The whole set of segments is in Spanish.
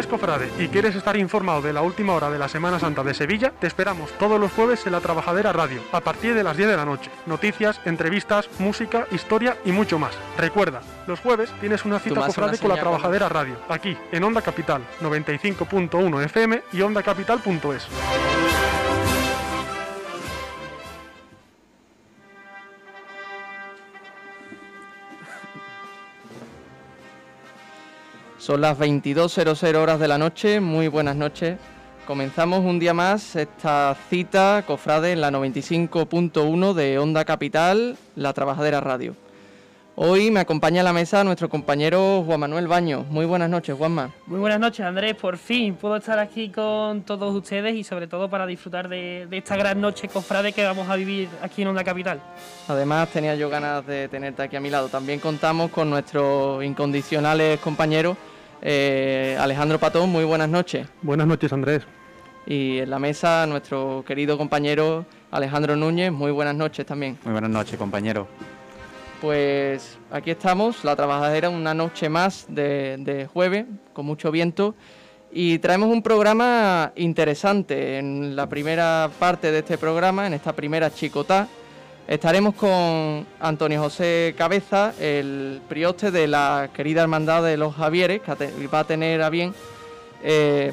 eres cofrade y quieres estar informado de la última hora de la Semana Santa de Sevilla, te esperamos todos los jueves en la Trabajadera Radio, a partir de las 10 de la noche. Noticias, entrevistas, música, historia y mucho más. Recuerda, los jueves tienes una cita cofrade con la Trabajadera Radio, aquí en Onda Capital 95.1 FM y ondacapital.es. Son las 22.00 horas de la noche, muy buenas noches. Comenzamos un día más esta cita, cofrade, en la 95.1 de Onda Capital, la Trabajadera Radio. Hoy me acompaña a la mesa nuestro compañero Juan Manuel Baño. Muy buenas noches, Juanma. Muy buenas noches, Andrés. Por fin puedo estar aquí con todos ustedes y sobre todo para disfrutar de, de esta gran noche cofrade que vamos a vivir aquí en Onda Capital. Además, tenía yo ganas de tenerte aquí a mi lado. También contamos con nuestros incondicionales compañeros eh, Alejandro Patón, muy buenas noches. Buenas noches, Andrés. Y en la mesa, nuestro querido compañero Alejandro Núñez, muy buenas noches también. Muy buenas noches, compañero. Pues aquí estamos, la trabajadera, una noche más de, jueves, con mucho viento. Y traemos un programa interesante. En la primera parte de este programa, en esta primera chicotá, Estaremos con Antonio José Cabeza, el prioste de la querida Hermandad de los Javieres, que va a tener a bien eh,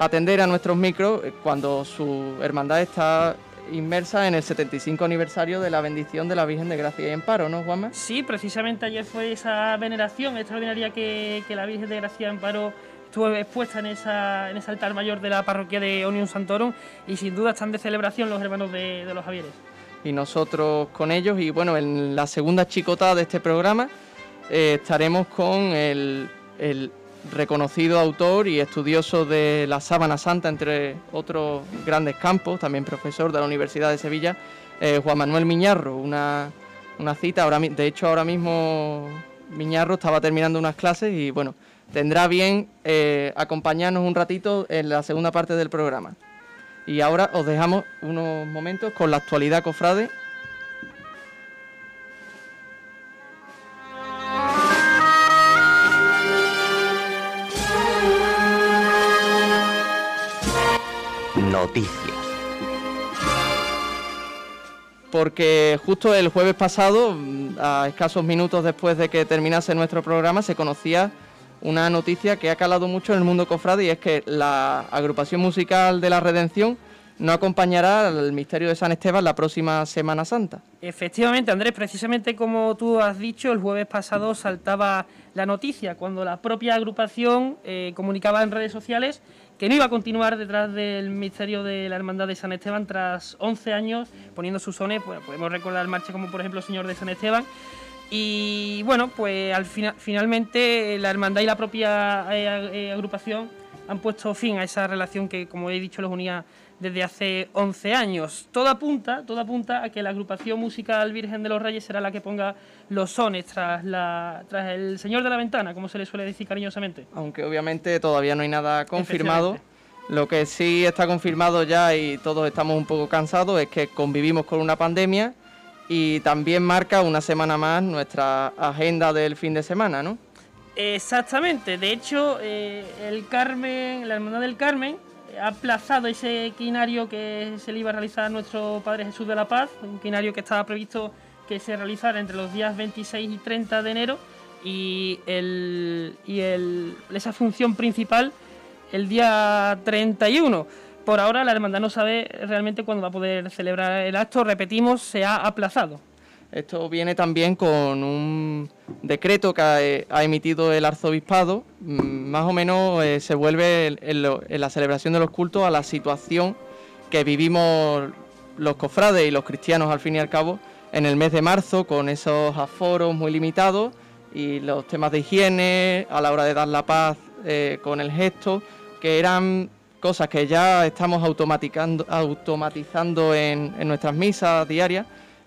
atender a nuestros micros cuando su hermandad está inmersa en el 75 aniversario de la bendición de la Virgen de Gracia y Amparo, ¿no, Juanma? Sí, precisamente ayer fue esa veneración extraordinaria que, la Virgen de Gracia y Amparo estuvo expuesta en, esa, en ese altar mayor de la parroquia de Onion Santorum y sin duda están de celebración los hermanos de, de los Javieres y nosotros con ellos. Y bueno, en la segunda chicotada de este programa eh, estaremos con el, reconocido autor y estudioso de la Sábana Santa, entre otros grandes campos, también profesor de la Universidad de Sevilla, eh, Juan Manuel Miñarro. Una, cita, ahora, de hecho ahora mismo Miñarro estaba terminando unas clases y bueno, tendrá bien eh, acompañarnos un ratito en la segunda parte del programa. Y ahora os dejamos unos momentos con la actualidad cofrade. Noticias. Porque justo el jueves pasado, a escasos minutos después de que terminase nuestro programa, se conocía una noticia que ha calado mucho en el mundo cofrade y es que la agrupación musical de la Redención no acompañará al misterio de San Esteban la próxima Semana Santa. Efectivamente, Andrés, precisamente como tú has dicho, el jueves pasado saltaba la noticia cuando la propia agrupación eh, comunicaba en redes sociales que no iba a continuar detrás del misterio de la Hermandad de San Esteban tras 11 años poniendo sus sones, pues podemos recordar marchas como por ejemplo Señor de San Esteban, y bueno, pues al final, finalmente la hermandad y la propia eh, eh, agrupación han puesto fin a esa relación que, como he dicho, los unía desde hace 11 años. Todo apunta, todo apunta a que la agrupación musical Virgen de los Reyes será la que ponga los sones tras, la, tras el Señor de la Ventana, como se le suele decir cariñosamente. Aunque obviamente todavía no hay nada confirmado. Lo que sí está confirmado ya y todos estamos un poco cansados es que convivimos con una pandemia y también marca una semana más nuestra agenda del fin de semana, ¿no? Exactamente, de hecho, eh, el Carmen, la Hermandad del Carmen, ha aplazado ese quinario que se le iba a realizar a nuestro Padre Jesús de la Paz, un quinario que estaba previsto que se realizara entre los días 26 y 30 de enero y, el, y el, esa función principal el día 31 por ahora la hermandad no sabe realmente cuándo va a poder celebrar el acto. Repetimos, se ha aplazado. Esto viene también con un decreto que ha, emitido el arzobispado. Mm, más o menos eh, se vuelve en, la celebración de los cultos a la situación que vivimos los cofrades y los cristianos al fin y al cabo en el mes de marzo con esos aforos muy limitados y los temas de higiene a la hora de dar la paz eh, con el gesto que eran cosas que ya estamos automatizando en, nuestras misas diarias,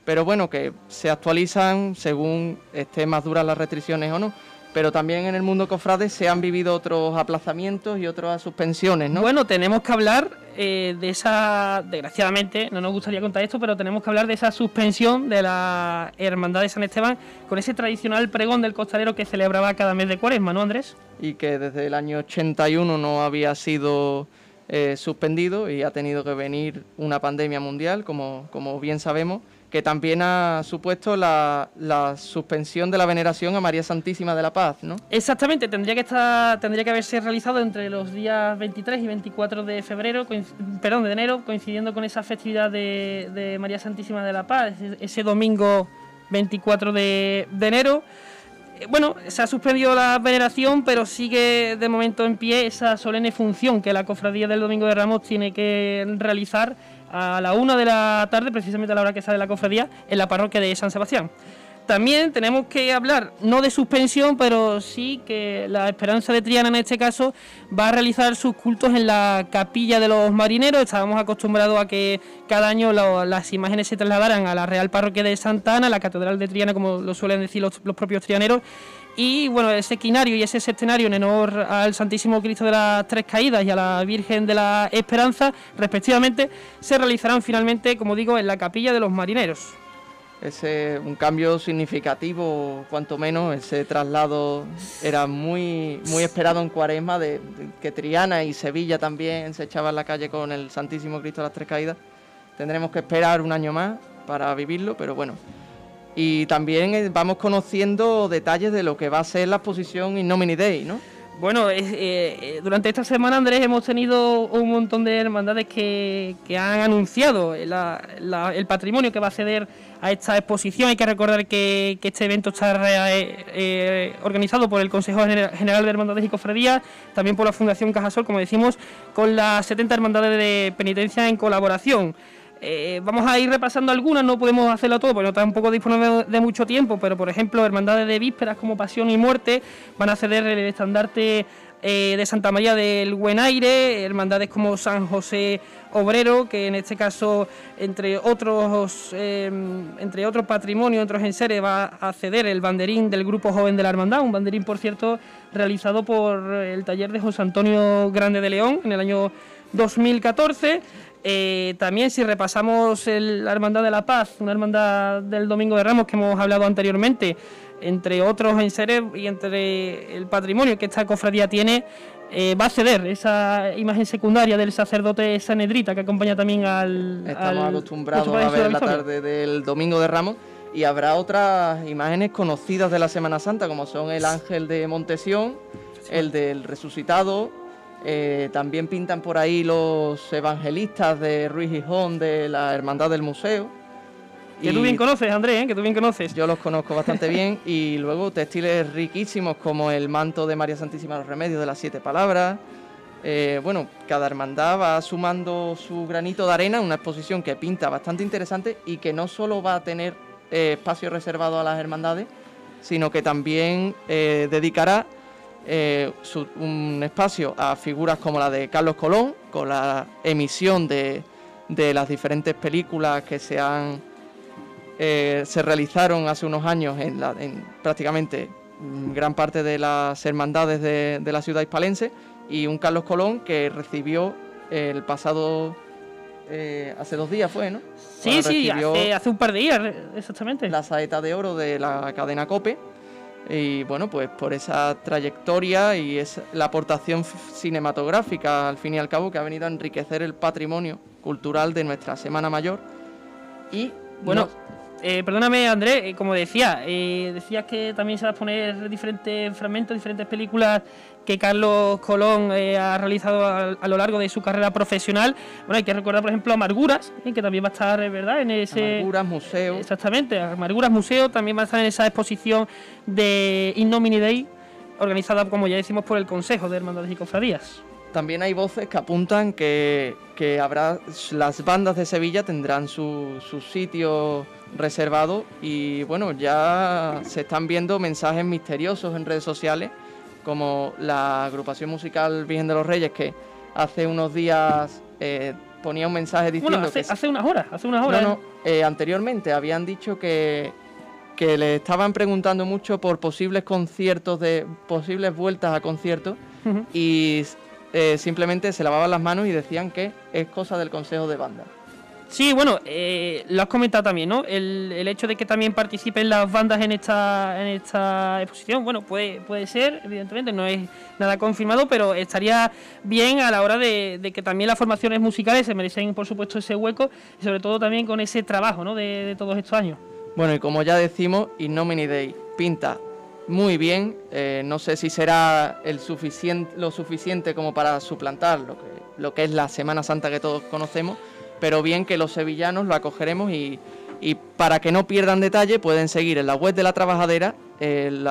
pero bueno, que se actualizan según estén más duras las restricciones o no. pero también en el mundo cofrade se han vivido otros aplazamientos y otras suspensiones, ¿no? Bueno, tenemos que hablar eh, de esa, desgraciadamente, no nos gustaría contar esto, pero tenemos que hablar de esa suspensión de la Hermandad de San Esteban con ese tradicional pregón del costalero que celebraba cada mes de cuaresma, ¿no, Andrés? Y que desde el año 81 no había sido eh, suspendido y ha tenido que venir una pandemia mundial, como, como bien sabemos que también ha supuesto la, suspensión de la veneración a María Santísima de la Paz, ¿no? Exactamente, tendría que estar, tendría que haberse realizado entre los días 23 y 24 de febrero, perdón, de enero, coincidiendo con esa festividad de, María Santísima de la Paz, ese, domingo 24 de, de enero. Eh, bueno, se ha suspendido la veneración, pero sigue de momento en pie esa solemne función que la cofradía del Domingo de Ramos tiene que realizar a la una de la tarde, precisamente a la hora que sale la cofradía, en la parroquia de San Sebastián. También tenemos que hablar, no de suspensión, pero sí que la Esperanza de Triana en este caso va a realizar sus cultos en la capilla de los marineros. Estábamos acostumbrados a que cada año las imágenes se trasladaran a la Real Parroquia de Santa Ana, la Catedral de Triana, como lo suelen decir los, los propios trianeros. Y bueno, ese quinario y ese septenario en honor al Santísimo Cristo de las Tres Caídas y a la Virgen de la Esperanza, respectivamente, se realizarán finalmente, como digo, en la capilla de los marineros ese un cambio significativo, cuanto menos, ese traslado era muy muy esperado en Cuaresma de, que Triana y Sevilla también se echaban la calle con el Santísimo Cristo de las Tres Caídas. Tendremos que esperar un año más para vivirlo, pero bueno. Y también eh, vamos conociendo detalles de lo que va a ser la exposición In Nomini Dei, ¿no? Bueno, eh, eh, durante esta semana, Andrés, hemos tenido un montón de hermandades que, han anunciado el patrimonio que va a ceder a esta exposición. Hay que recordar que, este evento está organizado por el Consejo General de Hermandades y Cofradías, también por la Fundación Cajasol, como decimos, con las 70 hermandades de penitencia en colaboración. Eh, vamos a ir repasando algunas, no podemos hacerlo todo porque no tampoco disponemos de mucho tiempo, pero por ejemplo, hermandades de vísperas como Pasión y Muerte van a ceder el estandarte eh, de Santa María del Buen Aire, hermandades como San José Obrero, que en este caso, entre otros, eh, entre otros patrimonios, otros enseres, va a ceder el banderín del Grupo Joven de la Hermandad, un banderín, por cierto, realizado por el taller de José Antonio Grande de León en el año 2014. Eh, también si repasamos la Hermandad de la Paz, una hermandad del Domingo de Ramos que hemos hablado anteriormente, entre otros enseres y entre el patrimonio que esta cofradía tiene, eh, va a ceder esa imagen secundaria del sacerdote Sanedrita que acompaña también al... Estamos acostumbrados a ver la tarde del Domingo de Ramos y habrá otras imágenes conocidas de la Semana Santa como son el ángel de Montesión, el del resucitado, eh, también pintan por ahí los evangelistas de Ruiz Gijón de la Hermandad del Museo. Que tú bien conoces, Andrés, ¿eh? que tú bien conoces. Yo los conozco bastante bien. Y luego textiles riquísimos como el manto de María Santísima de los Remedios de las Siete Palabras. Eh, bueno, cada hermandad va sumando su granito de arena, una exposición que pinta bastante interesante y que no solo va a tener espacio reservado a las hermandades, sino que también dedicará eh, un espacio a figuras como la de Carlos Colón, con la emisión de, las diferentes películas que se han eh, se realizaron hace unos años en, prácticamente gran parte de las hermandades de, la ciudad hispalense y un Carlos Colón que recibió el pasado eh, hace dos días fue, ¿no? Sí, sí, hace, hace, un par de días, exactamente. La saeta de oro de la cadena Cope y bueno, pues por esa trayectoria y es la aportación cinematográfica, al fin y al cabo, que ha venido a enriquecer el patrimonio cultural de nuestra Semana Mayor. Y bueno, eh, perdóname, Andrés, eh, como decía, eh, decías que también se van a poner diferentes fragmentos, diferentes películas que Carlos Colón ha realizado a, lo largo de su carrera profesional. Bueno, hay que recordar, por ejemplo, Amarguras, que también va a estar, ¿verdad? En ese. Amarguras Museo. Exactamente, Amarguras Museo también va a estar en esa exposición de In Nomini Day, organizada, como ya decimos, por el Consejo de Hermandades y Cofradías. También hay voces que apuntan que, habrá las bandas de Sevilla tendrán su, su sitio reservado y bueno, ya se están viendo mensajes misteriosos en redes sociales como la agrupación musical Virgen de los Reyes que hace unos días eh, ponía un mensaje diciendo hace, que hace unas horas, hace unas horas. No, no, eh, anteriormente habían dicho que que le estaban preguntando mucho por posibles conciertos, de posibles vueltas a conciertos, y eh, simplemente se lavaban las manos y decían que es cosa del consejo de banda. Sí, bueno, eh, lo has comentado también, ¿no? El, el hecho de que también participen las bandas en esta, en esta exposición, bueno, puede, puede ser, evidentemente, no es nada confirmado, pero estaría bien a la hora de, de que también las formaciones musicales se merecen, por supuesto, ese hueco y sobre todo también con ese trabajo, ¿no? De, de todos estos años. Bueno, y como ya decimos, In Nomine Dei pinta muy bien. eh, no sé si será el lo suficiente como para suplantar lo que, lo que es la Semana Santa que todos conocemos, pero bien que los sevillanos lo acogeremos y, y para que no pierdan detalle pueden seguir en la web de la trabajadera eh,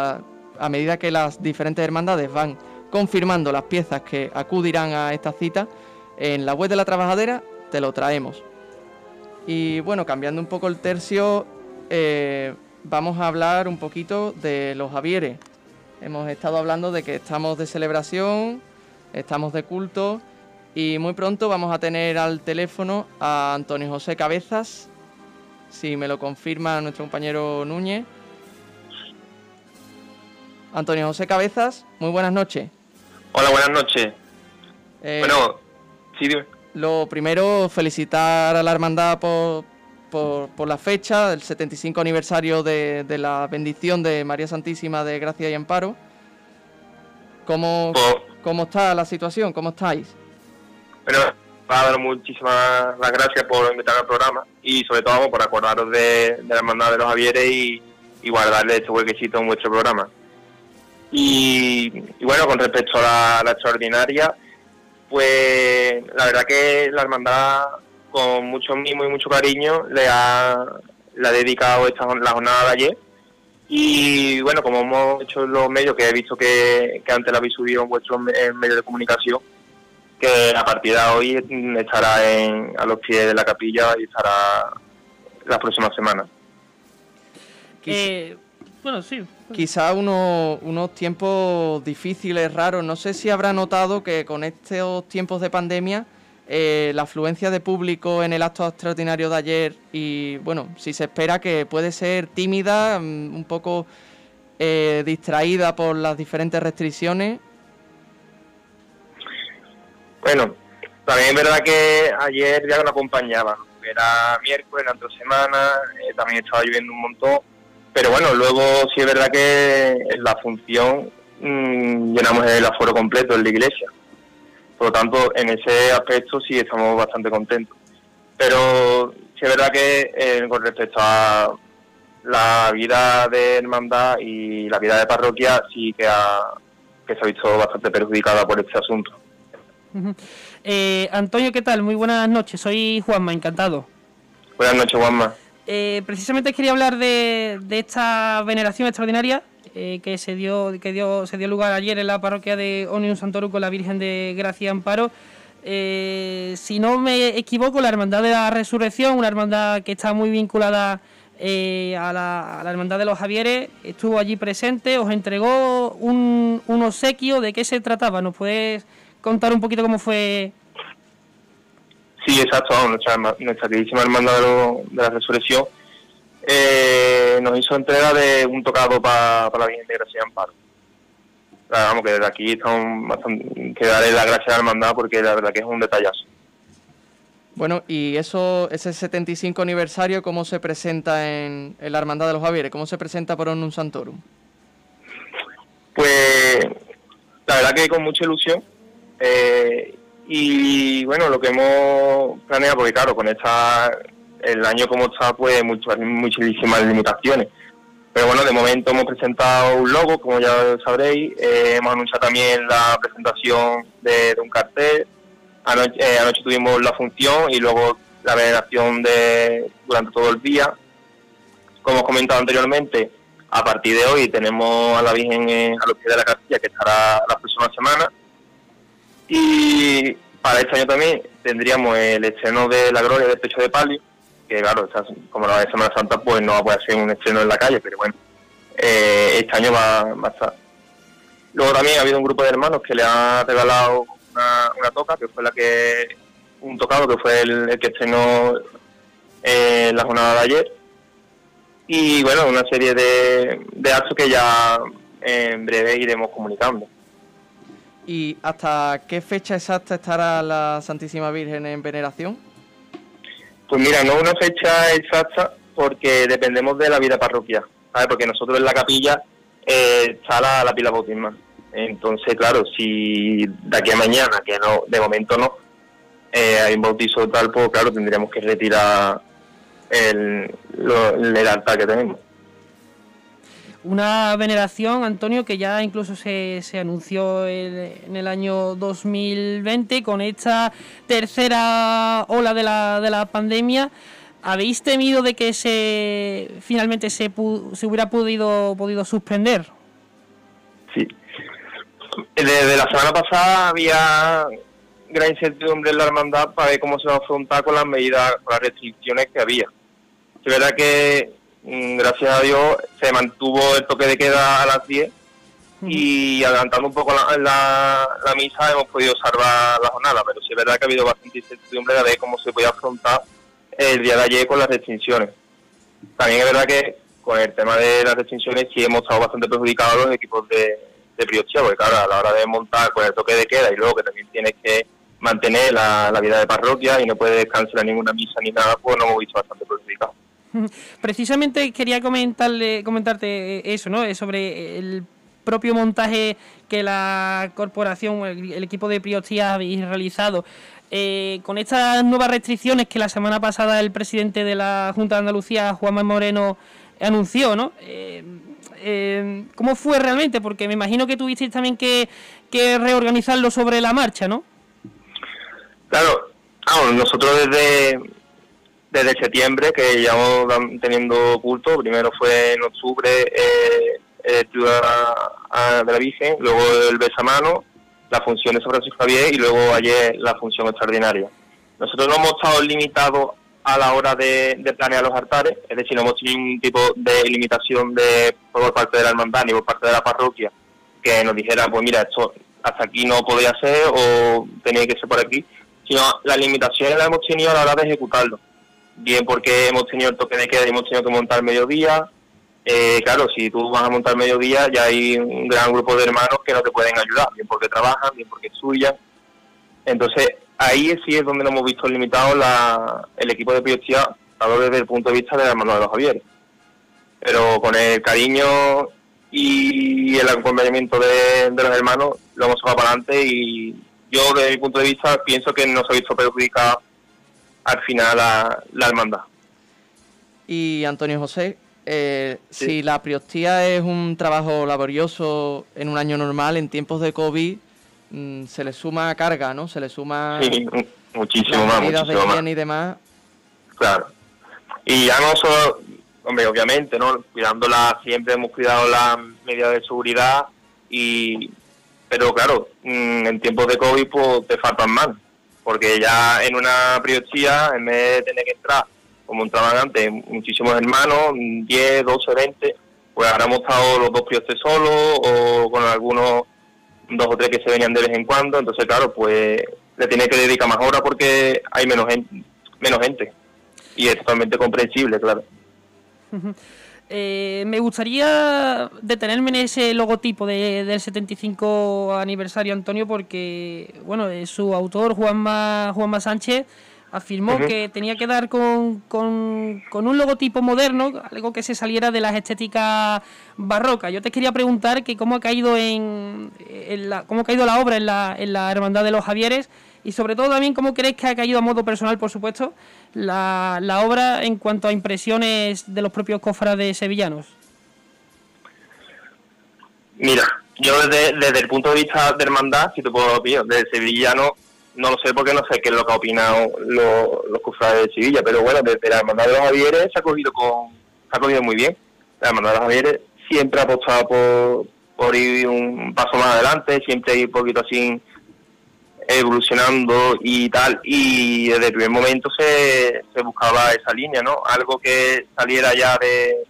a medida que las diferentes hermandades van confirmando las piezas que acudirán a esta cita. En la web de la trabajadera te lo traemos. Y bueno, cambiando un poco el tercio, eh, vamos a hablar un poquito de los Javieres. Hemos estado hablando de que estamos de celebración, estamos de culto y muy pronto vamos a tener al teléfono a Antonio José Cabezas, si me lo confirma nuestro compañero Núñez. Antonio José Cabezas, muy buenas noches. Hola, buenas noches. Eh, Bueno, sí, dime. Lo primero, felicitar a la hermandad por, por, por la fecha, el 75 aniversario de, de la bendición de María Santísima de Gracia y Amparo. ¿Cómo, Pues, cómo está la situación? ¿Cómo estáis? Bueno, para dar muchísimas gracias por invitarme al programa y sobre todo por acordaros de, la hermandad de los Javieres y, guardarle este huequecito en vuestro programa. Y, bueno, con respecto a la, la extraordinaria, pues la verdad que la hermandad con mucho mimo y mucho cariño le ha, le ha dedicado esta, la jornada de ayer Y bueno, como hemos hecho los medios, que he visto que, que antes lo habéis subido en vuestros medios de comunicación, que a partir de hoy estará en, a los pies de la capilla y estará las próximas semanas. Eh, bueno, sí. Quizá unos, unos tiempos difíciles, raros. No sé si habrá notado que con estos tiempos de pandemia eh, la afluencia de público en el acto extraordinario de ayer y bueno, si se espera que puede ser tímida, mm, un poco eh, distraída por las diferentes restricciones. Bueno, también es verdad que ayer ya no acompañaba, era miércoles, la otra semana, eh, también estaba lloviendo un montón, pero bueno, luego sí es verdad que en la función mm, llenamos el aforo completo en la iglesia, por lo tanto en ese aspecto sí estamos bastante contentos, pero sí es verdad que eh, con respecto a la vida de hermandad y la vida de parroquia sí que, que se ha visto bastante perjudicada por este asunto. Eh, Antonio, ¿qué tal? Muy buenas noches. Soy Juanma, encantado. Buenas noches, Juanma. Eh, precisamente quería hablar de, de esta veneración extraordinaria eh, que se dio que dio se dio lugar ayer en la parroquia de Onium Santorum con la Virgen de Gracia Amparo. Si no me equivoco, la Hermandad de la Resurrección, una hermandad que está muy vinculada eh, a, la, a la Hermandad de los Javieres, estuvo allí presente, os entregó un, un obsequio. ¿De qué se trataba? ¿Nos puedes contar un poquito cómo fue? Sí, exacto, vamos, nuestra, nuestra queridísima hermandad de, lo- de la resurrección eh, nos hizo entrega de un tocado para la Virgen de Gracia Amparo. Claro, vamos, que desde aquí estamos bastante, que darle las gracias a la hermandad porque la verdad que es un detallazo. Bueno, y eso, ese 75 aniversario, ¿cómo se presenta en, en la Hermandad de los Javieres? ¿Cómo se presenta por Onum Santorum? Pues la verdad que con mucha ilusión. Eh, y bueno, lo que hemos planeado, porque claro, con esta, el año como está, pues muchas, muchísimas limitaciones. Pero bueno, de momento hemos presentado un logo, como ya sabréis. eh, hemos anunciado también la presentación de, un cartel. Anoche, eh, anoche tuvimos la función y luego la veneración de, durante todo el día. Como os comentado anteriormente, a partir de hoy tenemos a la Virgen eh, a los pies de la capilla, que estará la próxima semana. Y para este año también tendríamos el estreno de La Gloria del Pecho de Palio, que claro, como la de Semana Santa, pues no va a poder ser un estreno en la calle, pero bueno, eh, este año va, va a estar. Luego también ha habido un grupo de hermanos que le han regalado una, una toca, que fue la que, un tocado que fue el, que estrenó eh, la jornada de ayer y bueno, una serie de, de actos que ya en breve iremos comunicando. ¿Y hasta qué fecha exacta estará la Santísima Virgen en veneración? Pues mira, no una fecha exacta porque dependemos de la vida parroquial, ¿sabes? Porque nosotros en la capilla eh, está la, la pila bautismal. Entonces, claro, si de aquí a mañana, que no, de momento no, eh, hay un bautizo tal, pues claro, tendríamos que retirar el, lo- el altar que tenemos. Una veneración, Antonio, que ya incluso se, se anunció el- en el año 2020 con esta tercera ola de la, de la pandemia. ¿Habéis temido de que se finalmente se, se hubiera podido, podido suspender? Sí. Desde la semana pasada había gran incertidumbre en la hermandad para ver cómo se va a afrontar con las medidas, con las restricciones que había. Es verdad que, gracias a Dios, se mantuvo el toque de queda a las 10 y adelantando un poco la, la, la misa hemos podido salvar la jornada, pero sí es verdad que ha habido bastante incertidumbre de ver cómo se podía afrontar el día de ayer con las restricciones. También es verdad que con el tema de las restricciones sí hemos estado bastante perjudicados los equipos de, de porque claro, a la hora de montar con el toque de queda y luego que también tienes que mantener la, la vida de parroquia y no puedes cancelar ninguna misa ni nada, pues nos hemos visto bastante perjudicados. Precisamente quería comentarle, comentarte eso, ¿no? Eh, Sobre el propio montaje que la corporación, el, equipo de Priostía habéis realizado. Eh, con estas nuevas restricciones que la semana pasada el presidente de la Junta de Andalucía, Juanma Moreno, anunció, ¿no? Eh, eh, ¿Cómo fue realmente? Porque me imagino que tuvisteis también que, que reorganizarlo sobre la marcha, ¿no? Claro, nosotros desde, desde septiembre, que llevamos teniendo culto, primero fue en octubre eh, el Ciudad a- de la Virgen, luego el besamano, la función de San Francisco Javier y luego ayer la función extraordinaria. Nosotros no hemos estado limitados a la hora de, de planear los altares, es decir, no hemos tenido ningún tipo de limitación de, por parte de la hermandad ni por parte de la parroquia que nos dijera, pues mira, esto hasta aquí no podía ser o tenía que ser por aquí, sino las limitaciones las hemos tenido a la hora de ejecutarlo. Bien porque hemos tenido el toque de queda y hemos tenido que montar mediodía. Eh, claro, si tú vas a montar mediodía, ya hay un gran grupo de hermanos que no te pueden ayudar, bien porque trabajan, bien porque estudian. Entonces, ahí sí es donde nos hemos visto limitados la, el equipo de prioridad, hablo desde el punto de vista de la hermandad de los Javieres. Pero con el cariño y el acompañamiento de, de los hermanos lo hemos sacado para adelante y yo desde mi punto de vista pienso que no se ha visto perjudicada al final la, la hermandad. Y Antonio José, eh, Sí. si la priostía es un trabajo laborioso en un año normal, en tiempos de COVID mm, se le suma carga, ¿no? Se le suma Sí, mu- muchísimo las más, medidas de muchísimo más. higiene y demás. Claro. Y ya no solo, hombre, obviamente, ¿no? Cuidándola, siempre hemos cuidado las medidas de seguridad y, pero claro, mm, en tiempos de COVID pues te faltan más, porque ya en una priostía, en vez de tener que entrar, como entraban antes, muchísimos hermanos, 10, 12, 20, pues ahora hemos estado los dos priostes solos o con algunos dos o tres que se venían de vez en cuando, entonces claro, pues le tiene que dedicar más horas porque hay menos menos gente y es totalmente comprensible, claro. Eh, me gustaría detenerme en ese logotipo de- del 75 aniversario, Antonio, porque bueno, eh, su autor, Juanma, Juanma Sánchez, afirmó que tenía que dar con, con- con un logotipo moderno, algo que se saliera de las estéticas barrocas. Yo te quería preguntar que cómo ha caído en, en la, cómo ha caído la obra en la, en la Hermandad de los Javieres y sobre todo también cómo crees que ha caído a modo personal, por supuesto, la, la obra en cuanto a impresiones de los propios cofrades sevillanos. Mira, yo desde, desde el punto de vista de hermandad, si te puedo opinar, desde sevillano, no lo sé porque no sé qué es lo que ha opinado lo- los cofrades de Sevilla, pero bueno, desde la hermandad de los Javieres se ha cogido con, se ha cogido muy bien. La hermandad de los Javieres siempre ha apostado por, por ir un paso más adelante, siempre ir un poquito así evolucionando y tal, y desde el primer momento se, se buscaba esa línea, ¿no? Algo que saliera ya de,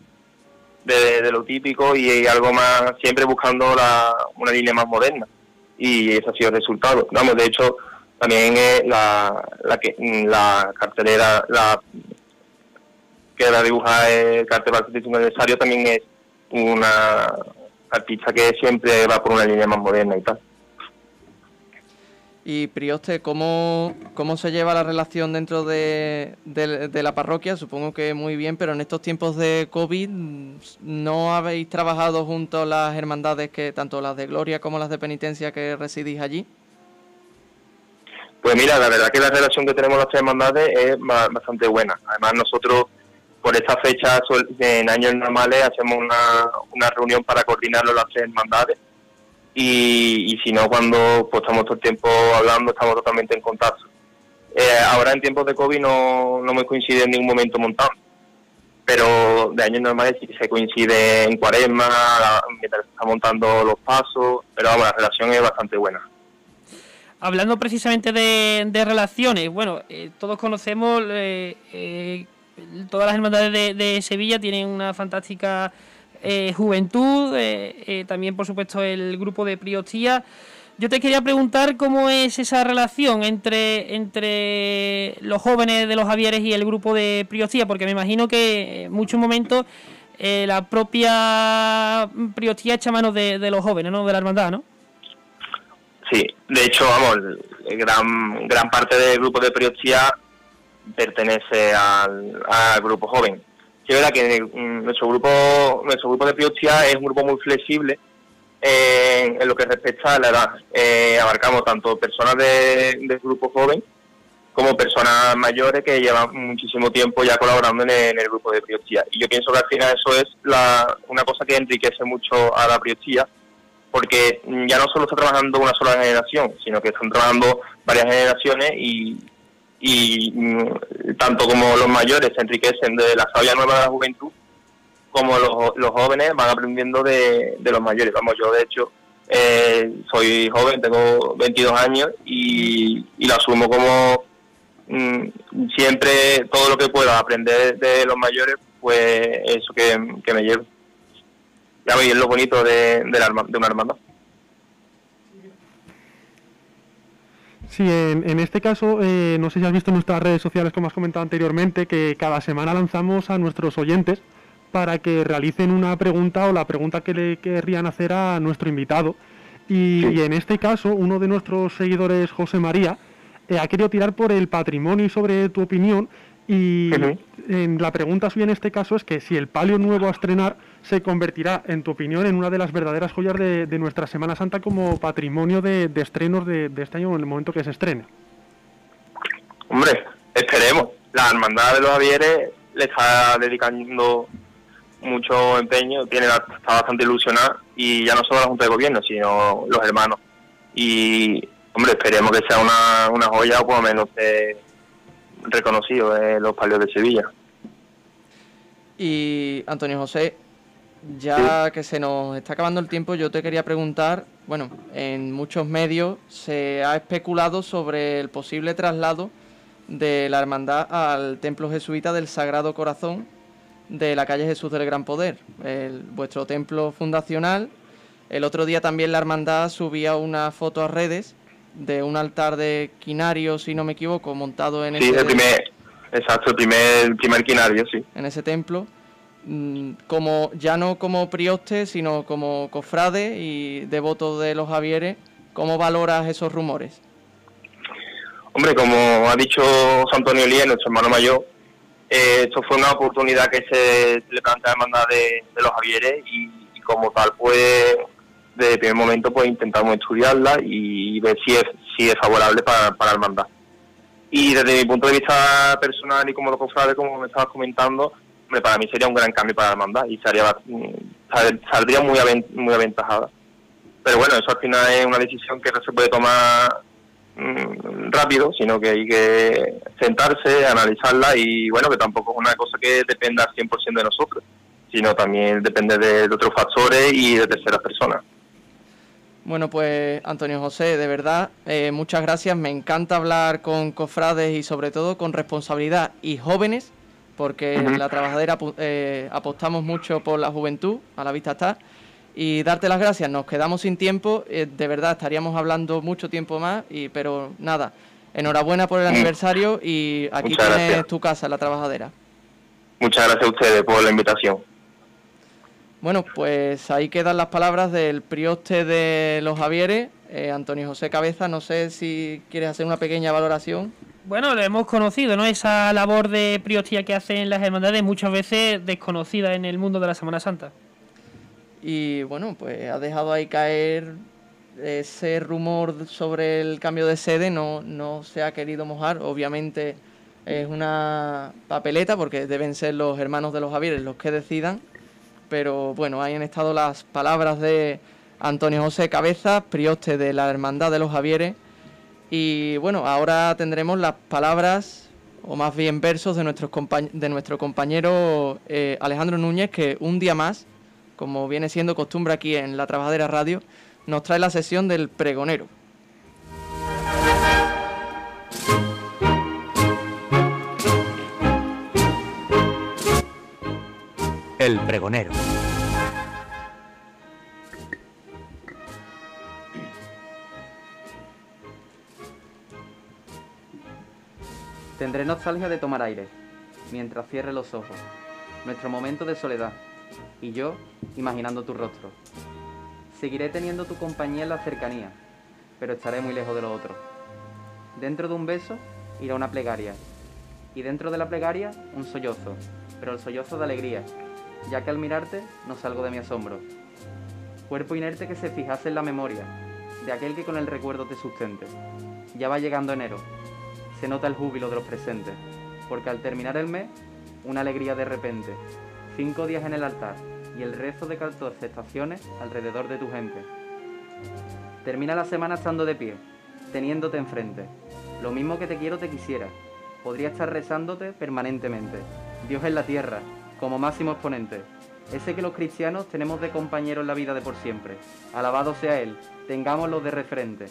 de, lo típico y algo más, siempre buscando la, una línea más moderna. Y ese ha sido el resultado. Vamos, de hecho, también eh, la, la, que, la cartelera, la, que va a dibujar el cartel el aniversario, también es una artista que siempre va por una línea más moderna y tal. Y Prioste, ¿cómo, ¿cómo se lleva la relación dentro de, la parroquia? Supongo que muy bien, pero en estos tiempos de COVID, ¿no habéis trabajado junto a las hermandades, que tanto las de Gloria como las de Penitencia que residís allí? Pues mira, la verdad que la relación que tenemos las tres hermandades es bastante buena. Además nosotros por esta fecha en años normales hacemos una, una reunión para coordinarlo las tres hermandades y, si no, cuando pues, estamos todo el tiempo hablando, estamos totalmente en contacto. Eh, ahora en tiempos de COVID no, no me coincide en ningún momento montando, pero de años normales sí se coincide en cuaresma, mientras se está montando los pasos, pero vamos, la relación es bastante buena. Hablando precisamente de, relaciones, bueno, eh, todos conocemos, eh, todas las hermandades de, de Sevilla tienen una fantástica eh, juventud, eh, eh, también por supuesto el grupo de Priostía. Yo te quería preguntar cómo es esa relación entre, entre los jóvenes de los Javieres y el grupo de Priostía, porque me imagino que en muchos momentos la propia Priostía echa manos de, los jóvenes, ¿no? De la hermandad, ¿no? Sí, de hecho, vamos, gran, gran parte del grupo de Priostía pertenece al, al grupo joven es verdad que nuestro grupo nuestro grupo de Priostía es un grupo muy flexible en, lo que respecta a la edad. Eh, abarcamos tanto personas de, grupo joven como personas mayores que llevan muchísimo tiempo ya colaborando en el, grupo de Priostía. Y yo pienso que al final eso es una cosa que enriquece mucho a la Priostía, porque ya no solo está trabajando una sola generación, sino que están trabajando varias generaciones y, y mm, tanto como los mayores se enriquecen de la sabia nueva de la juventud, como los, los jóvenes van aprendiendo de, de, los mayores. Vamos, yo de hecho eh, soy joven, tengo 22 años y, lo asumo como mm, siempre todo lo que pueda aprender de los mayores, pues eso que, me llevo. Ya veis, es lo bonito de, de, la, de una hermandad. Sí, en, este caso, eh, no sé si has visto en nuestras redes sociales, como has comentado anteriormente, que cada semana lanzamos a nuestros oyentes para que realicen una pregunta o la pregunta que le querrían hacer a nuestro invitado. Y, en este caso, uno de nuestros seguidores, José María, eh, ha querido tirar por el patrimonio y sobre tu opinión. Y en la pregunta suya en este caso es que si el palio nuevo a estrenar se convertirá, en tu opinión, en una de las verdaderas joyas de, nuestra Semana Santa como patrimonio de, estrenos de, este año en el momento que se estrene? Hombre, esperemos. La Hermandad de los Javieres le está dedicando mucho empeño, tiene está bastante ilusionada y ya no solo la Junta de Gobierno, sino los hermanos. Y, hombre, esperemos que sea una, una joya o por lo menos eh, reconocido en los palios de Sevilla. Y Antonio José, ya que se nos está acabando el tiempo, yo te quería preguntar, bueno, en muchos medios se ha especulado sobre el posible traslado de la hermandad al templo jesuita del Sagrado Corazón de la calle Jesús del Gran Poder, el, vuestro templo fundacional. El otro día también la hermandad subía una foto a redes de un altar de quinario, si no me equivoco, montado en sí, el primer, exacto, el primer, el primer quinario, sí. En ese templo Mm, como ya no como prioste, sino como cofrade y devoto de los Javieres, ¿cómo valoras esos rumores? Hombre, como ha dicho Antonio Lía, nuestro hermano mayor, eh, esto fue una oportunidad que se le plantea a la hermandad de, los Javieres y, como tal, pues, desde el primer momento, pues intentamos estudiarla y ver si es, si es favorable para, para la hermandad. Y desde mi punto de vista personal y como lo cofrade, como me estabas comentando, para mí sería un gran cambio para la hermandad y mm, saldría muy, muy aventajada. Pero bueno, eso al final es una decisión que no se puede tomar mm, rápido, sino que hay que sentarse, analizarla y bueno, que tampoco es una cosa que dependa al 100% de nosotros, sino también depende de, otros factores y de terceras personas. Bueno, pues Antonio José, de verdad, eh, muchas gracias. Me encanta hablar con cofrades y sobre todo con responsabilidad y jóvenes porque en la trabajadera eh, apostamos mucho por la juventud, a la vista está. Y darte las gracias, nos quedamos sin tiempo, eh, de verdad estaríamos hablando mucho tiempo más, y, pero nada, enhorabuena por el aniversario y aquí tienes tu casa, la trabajadera. muchas gracias a ustedes por la invitación. Bueno, pues ahí quedan las palabras del prioste de los Javieres, eh, Antonio José Cabeza. No sé si quieres hacer una pequeña valoración. Bueno, lo hemos conocido, ¿no? Esa labor de priostía que hacen las hermandades, muchas veces desconocida en el mundo de la Semana Santa. Y bueno, pues ha dejado ahí caer ese rumor sobre el cambio de sede, no, no se ha querido mojar. Obviamente es una papeleta porque deben ser los hermanos de los Javieres los que decidan pero bueno, ahí han estado las palabras de Antonio José Cabeza, prioste de la Hermandad de los Javieres. Y bueno, ahora tendremos las palabras, o más bien versos, de, nuestros de nuestro compañero eh, Alejandro Núñez, que un día más, como viene siendo costumbre aquí en la Trabajadera Radio, nos trae la sesión del pregonero. El pregonero. Tendré nostalgia de tomar aire, mientras cierre los ojos, nuestro momento de soledad, y yo imaginando tu rostro. Seguiré teniendo tu compañía en la cercanía, pero estaré muy lejos de lo otro. Dentro de un beso irá una plegaria, y dentro de la plegaria un sollozo, pero el sollozo de alegría, ya que al mirarte no salgo de mi asombro. Cuerpo inerte que se fijase en la memoria, de aquel que con el recuerdo te sustente. Ya va llegando enero, se nota el júbilo de los presentes, porque al terminar el mes, una alegría de repente, cinco días en el altar y el rezo de 14 estaciones alrededor de tu gente. Termina la semana estando de pie, teniéndote enfrente. Lo mismo que te quiero te quisiera. Podría estar rezándote permanentemente. Dios en la tierra, como máximo exponente, ese que los cristianos tenemos de compañero en la vida de por siempre. Alabado sea Él, tengámoslo de referente.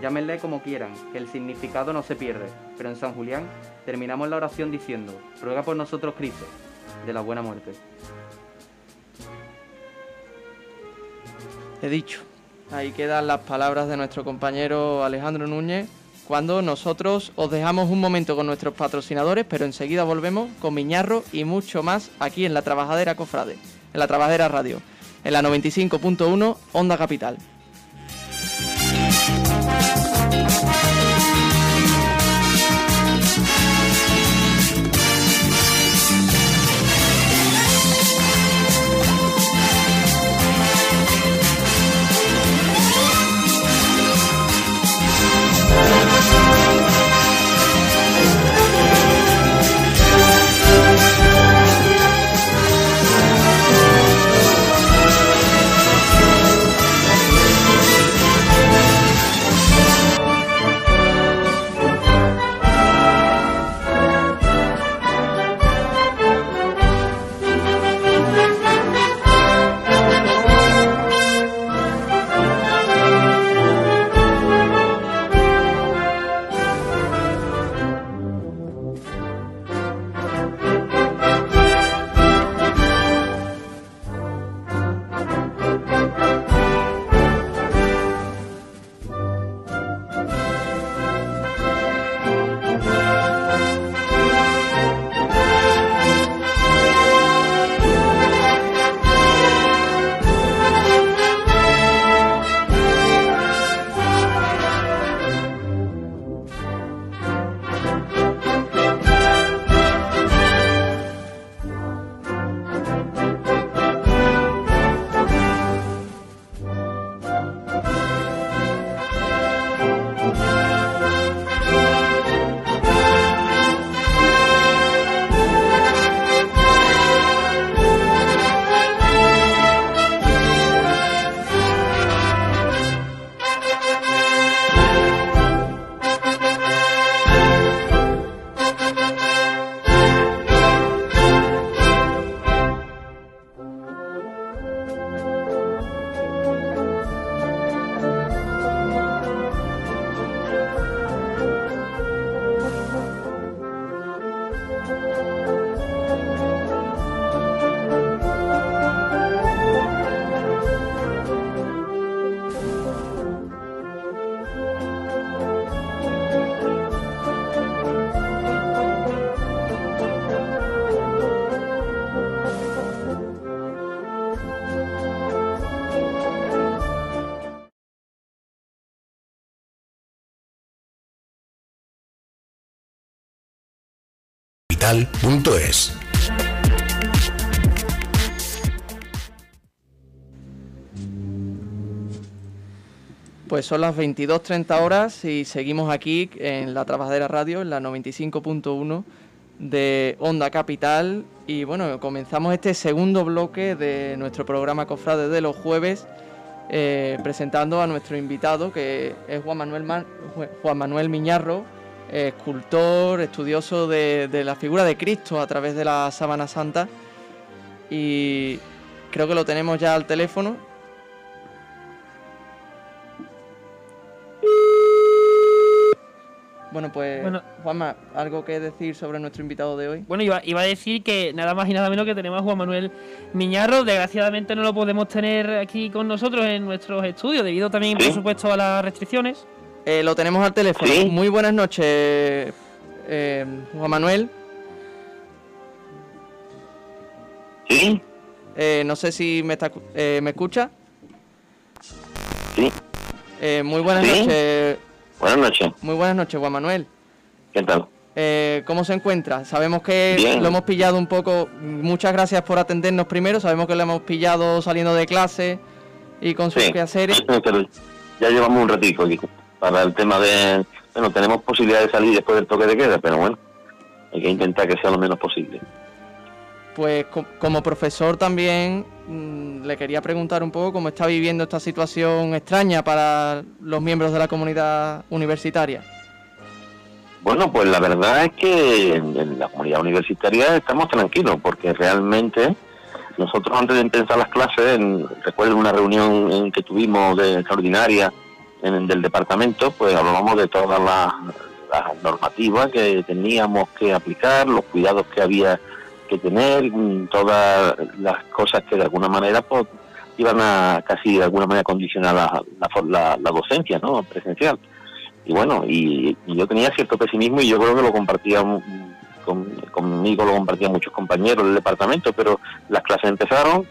Llámenle como quieran, que el significado no se pierde, pero en San Julián terminamos la oración diciendo, ruega por nosotros Cristo, de la buena muerte. He dicho, ahí quedan las palabras de nuestro compañero Alejandro Núñez cuando nosotros os dejamos un momento con nuestros patrocinadores, pero enseguida volvemos con Miñarro y mucho más aquí en la Trabajadera Cofrade, en la Trabajadera Radio, en la 95.1 Onda Capital. Pues son las 22.30 horas y seguimos aquí en la Trabajadera Radio, en la 95.1 de Onda Capital. Y bueno, comenzamos este segundo bloque de nuestro programa Cofrade de los jueves, eh, presentando a nuestro invitado, que es Juan Manuel, Juan Manuel Miñarro, escultor, estudioso de, de la figura de Cristo a través de la Sábana Santa. Y creo que lo tenemos ya al teléfono. Bueno, pues Juanma, ¿algo que decir sobre nuestro invitado de hoy? Bueno, iba, a decir que nada más y nada menos que tenemos a Juan Manuel Miñarro. Desgraciadamente no lo podemos tener aquí con nosotros en nuestros estudios, debido también, por supuesto, a las restricciones. Eh, lo tenemos al teléfono. Muy buenas noches, eh, Juan Manuel. Sí. Eh, no sé si me, está, me escucha. Sí. muy buenas noches. Buenas noches. Muy buenas noches, Juan Manuel. ¿Qué tal? Eh, ¿Cómo se encuentra? Sabemos que lo hemos pillado un poco. Muchas gracias por atendernos primero. Sabemos que lo hemos pillado saliendo de clase y con sus quehaceres. ya llevamos un ratito aquí para el tema de. Bueno, tenemos posibilidad de salir después del toque de queda, pero bueno, hay que intentar que sea lo menos posible. Pues como profesor también mm, le quería preguntar un poco cómo está viviendo esta situación extraña para los miembros de la comunidad universitaria. Bueno, pues la verdad es que en, la comunidad universitaria estamos tranquilos porque realmente nosotros antes de empezar las clases, recuerdo una reunión en que tuvimos de extraordinaria en, del departamento, pues hablábamos de todas las normativas que teníamos que aplicar, los cuidados que había que tener, mm, todas las cosas que de alguna manera pues, iban a casi de alguna manera condicionar la, docencia ¿no? presencial. Y bueno, y, yo tenía cierto pesimismo y yo creo que lo compartía conmigo, lo compartían muchos compañeros del departamento, pero las clases empezaron,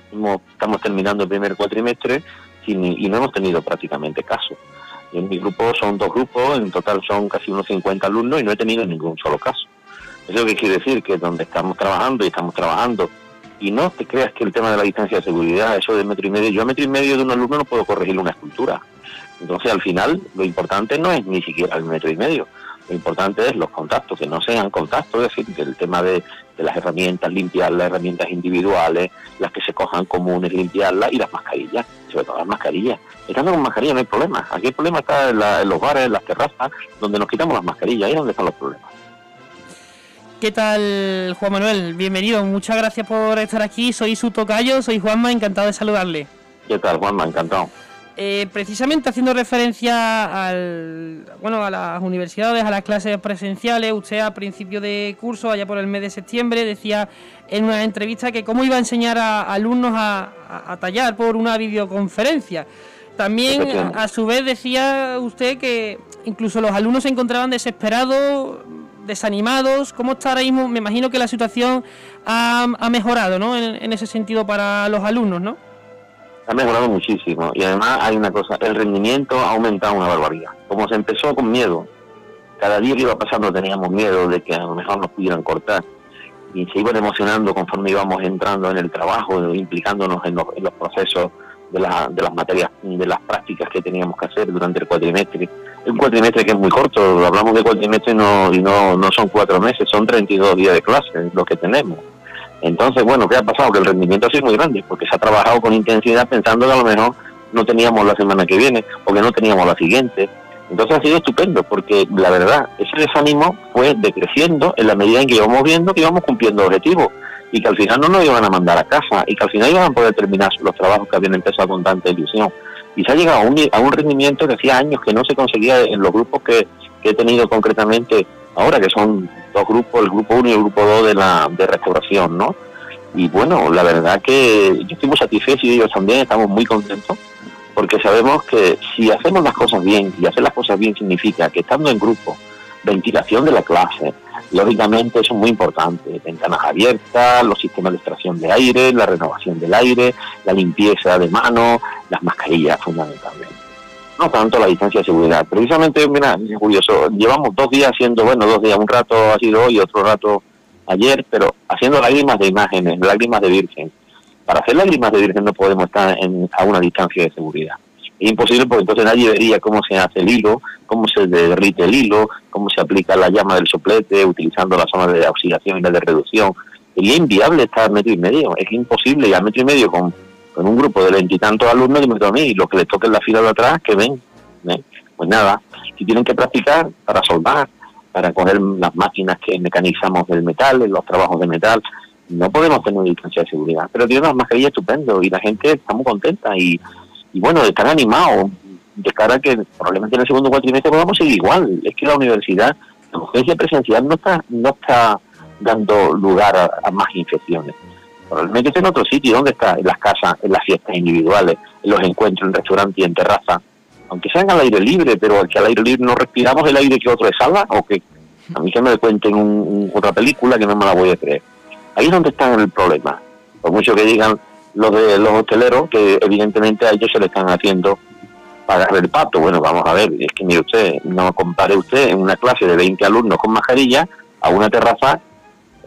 estamos terminando el primer cuatrimestre y, y no hemos tenido prácticamente caso. En mi grupo son dos grupos, en total son casi unos 50 alumnos y no he tenido ningún solo caso. Eso que quiere decir que donde estamos trabajando y estamos trabajando, y no te creas que el tema de la distancia de seguridad, eso de metro y medio, yo a metro y medio de un alumno no puedo corregir una escultura. Entonces al final lo importante no es ni siquiera el metro y medio, lo importante es los contactos, que no sean contactos, es decir, el tema de, las herramientas, limpiar las herramientas individuales, las que se cojan comunes, limpiarlas y las mascarillas, sobre todo las mascarillas. Estando con mascarillas no hay problema, aquí el problema está en, en los bares, en las terrazas, donde nos quitamos las mascarillas, ahí es donde están los problemas. ¿Qué tal, Juan Manuel? Bienvenido, muchas gracias por estar aquí. Soy su tocayo, soy Juanma, encantado de saludarle. ¿Qué tal, Juanma? Encantado. Eh, precisamente haciendo referencia al, bueno, a las universidades, a las clases presenciales, usted a principio de curso, allá por el mes de septiembre, decía en una entrevista que cómo iba a enseñar a, alumnos a, tallar por una videoconferencia. También, a su vez, decía usted que incluso los alumnos se encontraban desesperados desanimados? ¿Cómo está ahora mismo? Me imagino que la situación ha, mejorado, ¿no? En, ese sentido para los alumnos, ¿no? Ha mejorado muchísimo y además hay una cosa, el rendimiento ha aumentado una barbaridad. Como se empezó con miedo, cada día que iba pasando teníamos miedo de que a lo mejor nos pudieran cortar y se iban emocionando conforme íbamos entrando en el trabajo, implicándonos en los, en los procesos de, de las materias, de las prácticas que teníamos que hacer durante el cuatrimestre un cuatrimestre que es muy corto, hablamos de cuatrimestre no, y no, no son cuatro meses, son 32 días de clase lo que tenemos. Entonces, bueno, ¿qué ha pasado? Que el rendimiento ha sido muy grande, porque se ha trabajado con intensidad pensando que a lo mejor no teníamos la semana que viene, o que no teníamos la siguiente. Entonces ha sido estupendo, porque la verdad, ese desánimo fue decreciendo en la medida en que íbamos viendo que íbamos cumpliendo objetivos y que al final no nos iban a mandar a casa y que al final iban a poder terminar los trabajos que habían empezado con tanta ilusión y se ha llegado a un, a un rendimiento que hacía años que no se conseguía en los grupos que, he tenido concretamente ahora, que son dos grupos, el grupo 1 y el grupo 2 de, la, de restauración, ¿no? Y bueno, la verdad que yo estoy muy satisfecho y ellos también estamos muy contentos porque sabemos que si hacemos las cosas bien, y hacer las cosas bien significa que estando en grupo, ventilación de la clase, Lógicamente eso es muy importante, ventanas abiertas, los sistemas de extracción de aire, la renovación del aire, la limpieza de manos, las mascarillas fundamentalmente. No tanto la distancia de seguridad. Precisamente, mira, es curioso, llevamos dos días haciendo, bueno, dos días, un rato ha sido hoy, otro rato ayer, pero haciendo lágrimas de imágenes, lágrimas de virgen. Para hacer lágrimas de virgen no podemos estar en, a una distancia de seguridad. Es imposible porque entonces nadie vería cómo se hace el hilo, cómo se derrite el hilo, cómo se aplica la llama del soplete utilizando la zona de oxidación y la de reducción. Sería inviable estar a metro y medio, es imposible, y a metro y medio con, con un grupo de veintitantos alumnos, y a mí, y los que les toquen la fila de atrás, que ven. ¿eh? Pues nada, si tienen que practicar para soldar, para coger las máquinas que mecanizamos del metal, en los trabajos de metal, no podemos tener una distancia de seguridad. Pero tiene unas mascarillas estupendo y la gente está muy contenta y, y bueno, están animados de cara a que probablemente en el segundo cuatrimestre podamos seguir igual. Es que la universidad, la urgencia presencial no está, no está dando lugar a, más infecciones. Probablemente está en otro sitio, ¿dónde está? En las casas, en las fiestas individuales, en los encuentros en restaurantes y en terraza. Aunque sean al aire libre, pero que al aire libre no respiramos el aire que otro exhala, o que a mí que me cuenten un, otra película que no me la voy a creer. Ahí es donde está el problema. Por mucho que digan los de los hoteleros, que evidentemente a ellos se le están haciendo pagar el pato. Bueno, vamos a ver, es que mire usted, no compare usted en una clase de 20 alumnos con mascarilla a una terraza,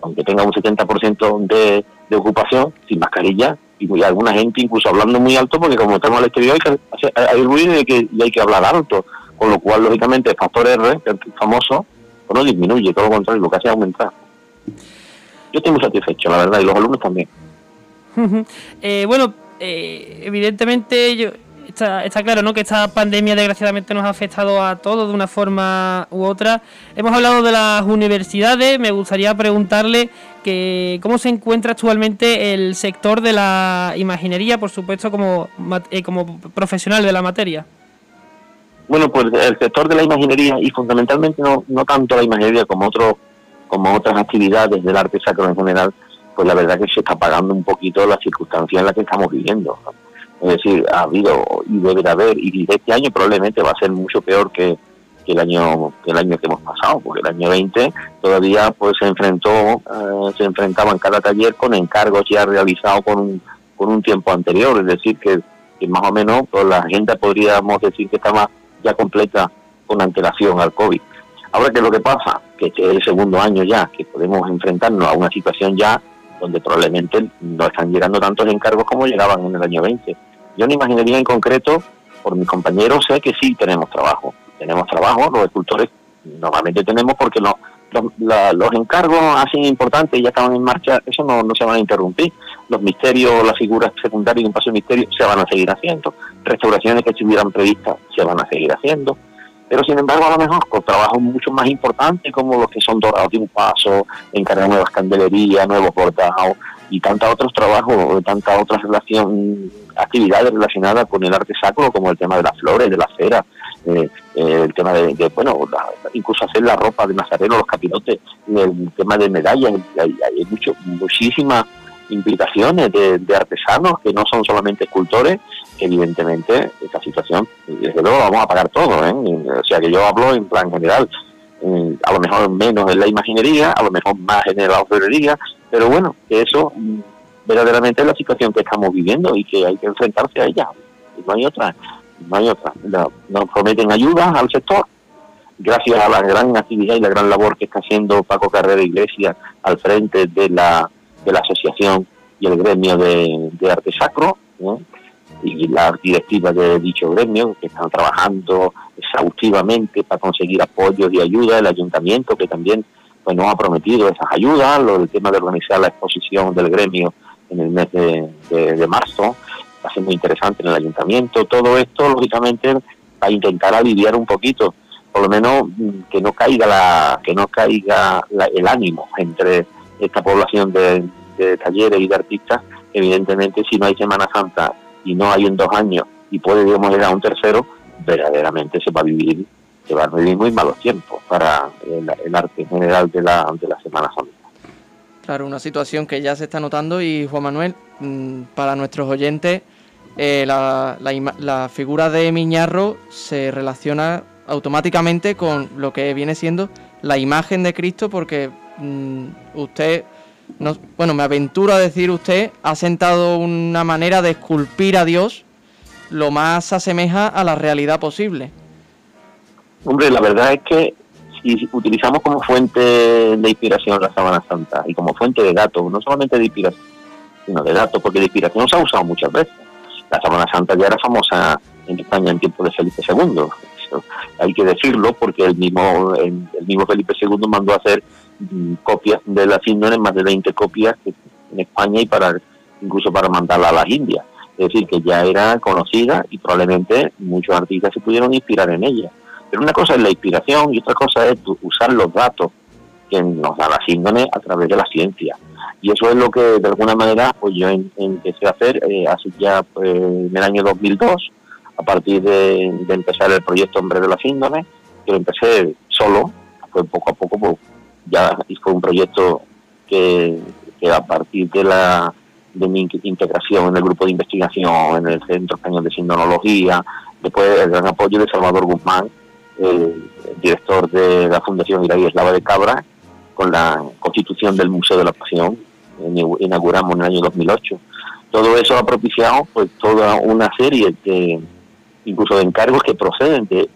aunque tenga un 70% de, de ocupación, sin mascarilla, y alguna gente incluso hablando muy alto, porque como estamos al exterior hay, que, ruido y hay que hablar alto, con lo cual, lógicamente, el factor R, que famoso, pues no disminuye, todo lo contrario, lo que hace es aumentar. Yo estoy muy satisfecho, la verdad, y los alumnos también. Eh, bueno, eh, evidentemente yo, está, está, claro ¿no? que esta pandemia desgraciadamente nos ha afectado a todos de una forma u otra. Hemos hablado de las universidades, me gustaría preguntarle que cómo se encuentra actualmente el sector de la imaginería, por supuesto, como, eh, como profesional de la materia. Bueno, pues el sector de la imaginería y fundamentalmente no, no tanto la imaginería como otro, como otras actividades del arte sacro en general, pues la verdad que se está pagando un poquito la circunstancia en la que estamos viviendo. Es decir, ha habido y debe de haber, y este año probablemente va a ser mucho peor que, que el año que el año que hemos pasado, porque el año 20 todavía pues se enfrentó, eh, se enfrentaba en cada taller con encargos ya realizados con un, con un tiempo anterior, es decir, que, más o menos pues, la agenda podríamos decir que estaba ya completa con antelación al COVID. Ahora, ¿qué es lo que pasa? Que este es el segundo año ya que podemos enfrentarnos a una situación ya donde probablemente no están llegando tantos encargos como llegaban en el año 20. Yo en imaginería en concreto, por mis compañeros, sé que sí tenemos trabajo. Tenemos trabajo, los escultores normalmente tenemos porque los, los encargos así importantes ya estaban en marcha, eso no, no se van a interrumpir. Los misterios, las figuras secundarias y un paso de misterio se van a seguir haciendo. Restauraciones que estuvieran previstas se van a seguir haciendo. Pero sin embargo, a lo mejor con trabajos mucho más importantes como los que son dorados de un paso, encargar nuevas candelerías, nuevos bordados y tantos otros trabajos, tantas otras relación, actividades relacionadas con el arte sacro, como el tema de las flores, de la cera, eh, eh, el tema de, bueno, incluso hacer la ropa de Nazareno, los capirotes, el tema de medallas, hay, hay mucho, muchísimas implicaciones de, artesanos que no son solamente escultores, evidentemente esta situación, desde luego vamos a pagar todo, ¿eh? o sea que yo hablo en plan general, a lo mejor menos en la imaginería, a lo mejor más en la orfebrería, pero bueno, que eso mm, verdaderamente es la situación que estamos viviendo y que hay que enfrentarse a ella, no hay otra, no hay otra. Nos prometen ayudas al sector, gracias a la gran actividad y la gran labor que está haciendo Paco Carrera Iglesia al frente de la, de la asociación y el gremio de, arte sacro y la directiva de dicho gremio que están trabajando exhaustivamente para conseguir apoyos y ayuda el ayuntamiento que también pues nos ha prometido esas ayudas lo del tema de organizar la exposición del gremio en el mes de, de marzo va a ser muy interesante en el ayuntamiento. Todo esto lógicamente va a intentar aliviar un poquito por lo menos mm, que no caiga la que no caiga el ánimo entre esta población de, talleres y de artistas. Evidentemente si no hay Semana Santa y no hay en dos años y puede digamos llegar a un tercero verdaderamente se va a vivir se va a vivir muy malos tiempos para el, arte en general de la de la Semana Santa. Claro, una situación que ya se está notando y Juan Manuel, para nuestros oyentes, eh, la, la, figura de Miñarro se relaciona automáticamente con lo que viene siendo la imagen de Cristo, porque mm, usted, no, bueno, me aventuro a decir usted, ha sentado una manera de esculpir a Dios lo más asemeja a la realidad posible. Hombre, la verdad es que y utilizamos como fuente de inspiración la Sábana Santa y como fuente de datos, no solamente de inspiración, sino de datos, porque de inspiración se ha usado muchas veces. La Sábana Santa ya era famosa en España en tiempo de Felipe II. hay que decirlo porque el mismo, el, mismo Felipe II mandó a hacer mm, copias de las índoles, más de 20 copias en España y para incluso para mandarla a las Indias. Es decir, que ya era conocida y probablemente muchos artistas se pudieron inspirar en ella. Pero una cosa es la inspiración y otra cosa es usar los datos que nos da la síndrome a través de la ciencia. Y eso es lo que de alguna manera pues yo empecé a hacer eh, hace ya pues, en el año 2002, a partir de, empezar el proyecto Hombre de la Síndrome, que lo empecé solo, fue poco a poco, pues, ya fue un proyecto que, a partir de la de mi integración en el grupo de investigación, en el Centro Español de Sindonología, después el gran apoyo de Salvador Guzmán, el, director de la Fundación Iraí Eslava de Cabra, con la constitución del Museo de la Pasión, inauguramos en el año 2008. Todo eso ha propiciado pues toda una serie de incluso de encargos que proceden de,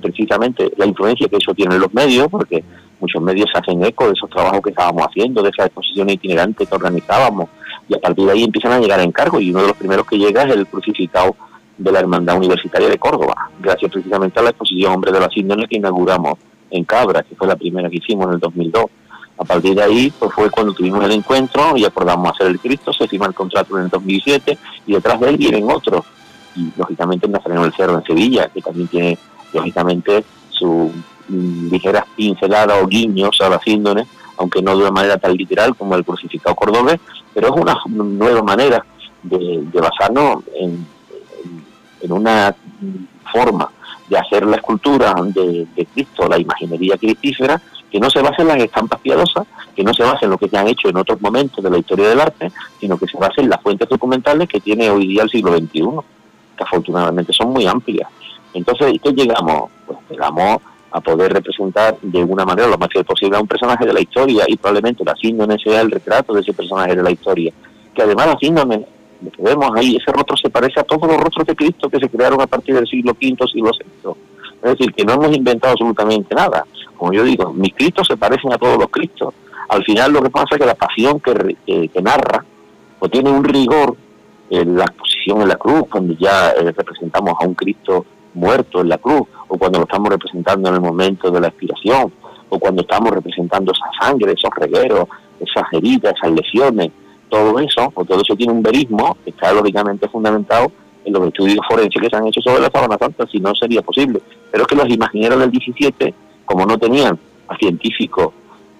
precisamente la influencia que eso tiene en los medios, porque muchos medios se hacen eco de esos trabajos que estábamos haciendo, de esas exposiciones itinerantes que organizábamos, y a partir de ahí empiezan a llegar encargos, y uno de los primeros que llega es el crucificado de la Hermandad Universitaria de Córdoba, gracias precisamente a la exposición Hombre de la Síndrome que inauguramos en Cabra, que fue la primera que hicimos en el 2002. A partir de ahí pues fue cuando tuvimos el encuentro y acordamos hacer el Cristo, se firma el contrato en el 2007 y detrás de él vienen otros. Y lógicamente el Nazareno del Cerro en Sevilla, que también tiene lógicamente su mm, ligera pincelada o guiños a la síndrome, aunque no de una manera tan literal como el crucificado cordobés, pero es una nueva manera de basarnos en una forma de hacer la escultura de, Cristo, la imaginería cristífera, que no se base en las estampas piadosas, que no se base en lo que se han hecho en otros momentos de la historia del arte, sino que se base en las fuentes documentales que tiene hoy día el siglo XXI, que afortunadamente son muy amplias. Entonces, ¿qué llegamos? Pues llegamos a poder representar de una manera lo más fiel posible a un personaje de la historia y probablemente la síndrome sea el retrato de ese personaje de la historia. Que además la síndrome que vemos ahí, ese rostro se parece a todos los rostros de Cristo que se crearon a partir del siglo V, siglo VI. Es decir, que no hemos inventado absolutamente nada. Como yo digo, mis Cristos se parecen a todos los Cristos. Al final lo que pasa es que la pasión que, que, narra o tiene un rigor en la exposición en la cruz, cuando ya eh, representamos a un Cristo muerto en la cruz, o cuando lo estamos representando en el momento de la expiración, o cuando estamos representando esa sangre, esos regueros, esas heridas, esas lesiones, todo eso, pues todo eso tiene un verismo que está lógicamente fundamentado en los estudios forenses que se han hecho sobre la sábana santa, si no sería posible. Pero es que los imagineros del 17, como no tenían a científicos,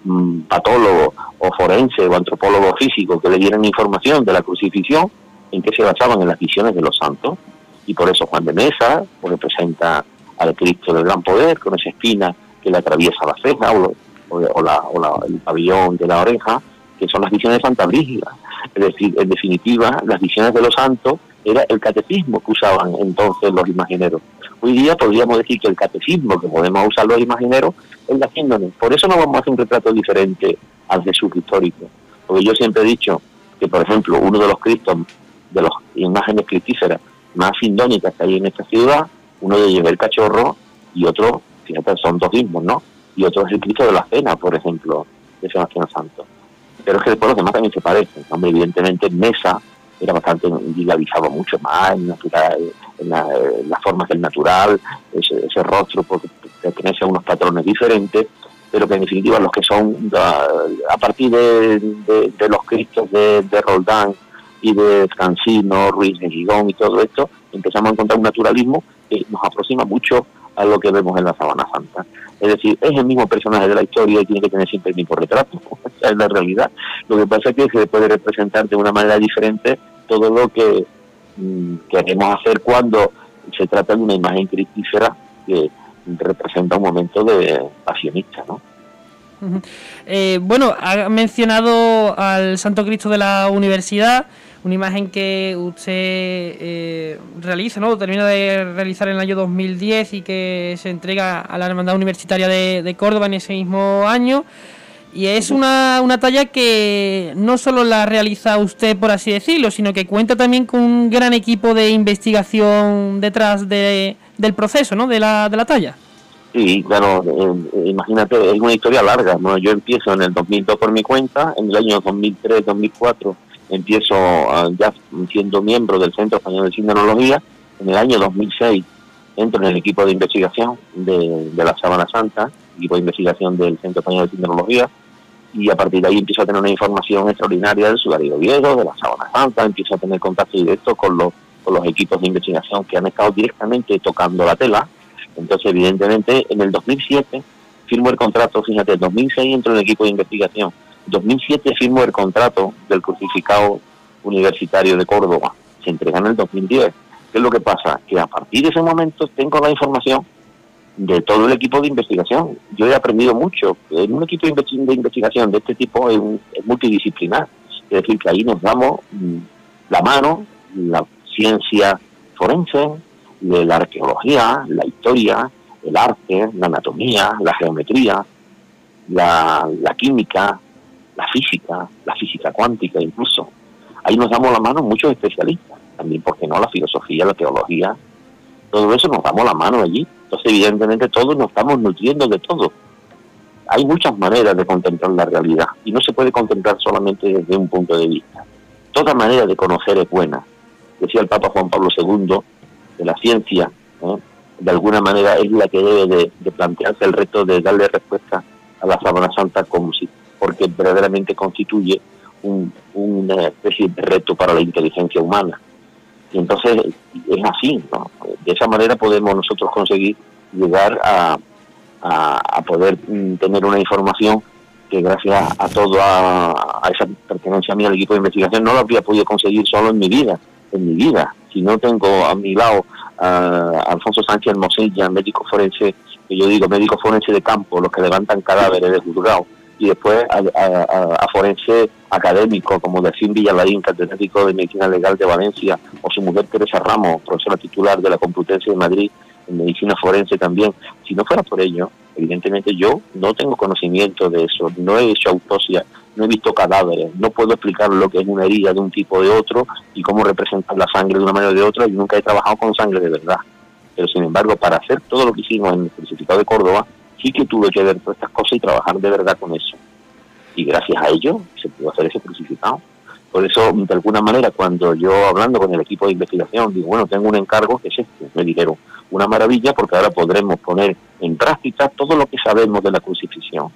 mm, patólogos o forenses o antropólogos físicos que le dieran información de la crucifixión, en que se basaban en las visiones de los santos, y por eso Juan de Mesa pues, representa al Cristo del Gran Poder con esa espina que le atraviesa la ceja o, la, o el pabellón de la oreja, que son las visiones de Santa Brígida. Es decir, en definitiva, las visiones de los santos era el catecismo que usaban entonces los imagineros. Hoy día podríamos decir que el catecismo que podemos usar los imagineros es la síndrome. Por eso no vamos a hacer un retrato diferente al Jesús histórico. Porque yo siempre he dicho que, por ejemplo, uno de los cristos, de las imágenes cristíferas más sindónicas que hay en esta ciudad, uno de llevar el cachorro y otro, fíjate, son dos mismos, ¿no? Y otro es el Cristo de la Cena, por ejemplo, de Sebastián Santos pero es que después los demás también se parecen. Hombre, evidentemente Mesa era bastante individualizado mucho más en, natural, en, la, las formas del natural, ese, rostro porque pertenece a unos patrones diferentes, pero que en definitiva los que son a partir de, los cristos de, Roldán y de Cancino, Ruiz de Gigón y todo esto, empezamos a encontrar un naturalismo que nos aproxima mucho a lo que vemos en la Sabana Santa. Es decir, es el mismo personaje de la historia y tiene que tener siempre el mismo retrato. Esa es la realidad. Lo que pasa es que se puede representar de una manera diferente todo lo que mm, queremos hacer cuando se trata de una imagen cristífera que representa un momento de pasionista, ¿no? Eh, bueno, ha mencionado al Santo Cristo de la Universidad, una imagen que usted eh, realiza, ¿no? Termina de realizar en el año 2010 y que se entrega a la Hermandad Universitaria de, Córdoba en ese mismo año. Y es una, una, talla que no solo la realiza usted, por así decirlo, sino que cuenta también con un gran equipo de investigación detrás de, del proceso, ¿no? De la, de la talla. Sí, claro, eh, imagínate, es una historia larga, ¿no? Yo empiezo en el 2002 por mi cuenta, en el año 2003-2004 empiezo ya siendo miembro del Centro Español de Sindonología, en el año 2006 entro en el equipo de investigación de, la Sábana Santa, equipo de investigación del Centro Español de Sindonología, y a partir de ahí empiezo a tener una información extraordinaria del Sudario Viejo, de la Sábana Santa, empiezo a tener contacto directo con los, con los equipos de investigación que han estado directamente tocando la tela, entonces, evidentemente, en el 2007 firmo el contrato, fíjate, en 2006 entro en el equipo de investigación, 2007 firmo el contrato del crucificado universitario de Córdoba, se entrega en el 2010. ¿Qué es lo que pasa? Que a partir de ese momento tengo la información de todo el equipo de investigación. Yo he aprendido mucho. En un equipo de investigación de este tipo es, multidisciplinar. Es decir, que ahí nos damos mm, la mano, la ciencia forense, la arqueología, la historia, el arte, la anatomía, la geometría, la, química, la física, la física cuántica incluso. Ahí nos damos la mano muchos especialistas, también, porque no? La filosofía, la teología, todo eso nos damos la mano allí. Entonces, evidentemente, todos nos estamos nutriendo de todo. Hay muchas maneras de contemplar la realidad y no se puede contemplar solamente desde un punto de vista. Toda manera de conocer es buena. Decía el Papa Juan Pablo II de la ciencia, de alguna manera es la que debe de, plantearse el reto de darle respuesta a la Sábana Santa como si, porque verdaderamente constituye un, una especie de reto para la inteligencia humana. Y entonces es así, De esa manera podemos nosotros conseguir llegar a, poder mm, tener una información que gracias a todo a, esa pertenencia mía al equipo de investigación no lo habría podido conseguir solo en mi vida, en mi vida, si no tengo a mi lado a Alfonso Sánchez Hermosilla, médico forense, que yo digo médico forense de campo, los que levantan cadáveres de juzgado, y después a, forense académico como Delfín Villalarín, catedrático de Medicina Legal de Valencia, o su mujer Teresa Ramos, profesora titular de la Complutense de Madrid en Medicina Forense también. Si no fuera por ello, evidentemente yo no tengo conocimiento de eso, no he hecho autopsia, no he visto cadáveres, no puedo explicar lo que es una herida de un tipo o de otro y cómo representar la sangre de una manera o de otra y nunca he trabajado con sangre de verdad. Pero sin embargo, para hacer todo lo que hicimos en el crucificado de Córdoba, sí que tuve que ver todas estas cosas y trabajar de verdad con eso. Y gracias a ello se pudo hacer ese crucificado. Por eso, de alguna manera, cuando yo hablando con el equipo de investigación, digo, bueno, tengo un encargo que es este, me dijeron, una maravilla porque ahora podremos poner en práctica todo lo que sabemos de la crucifixión.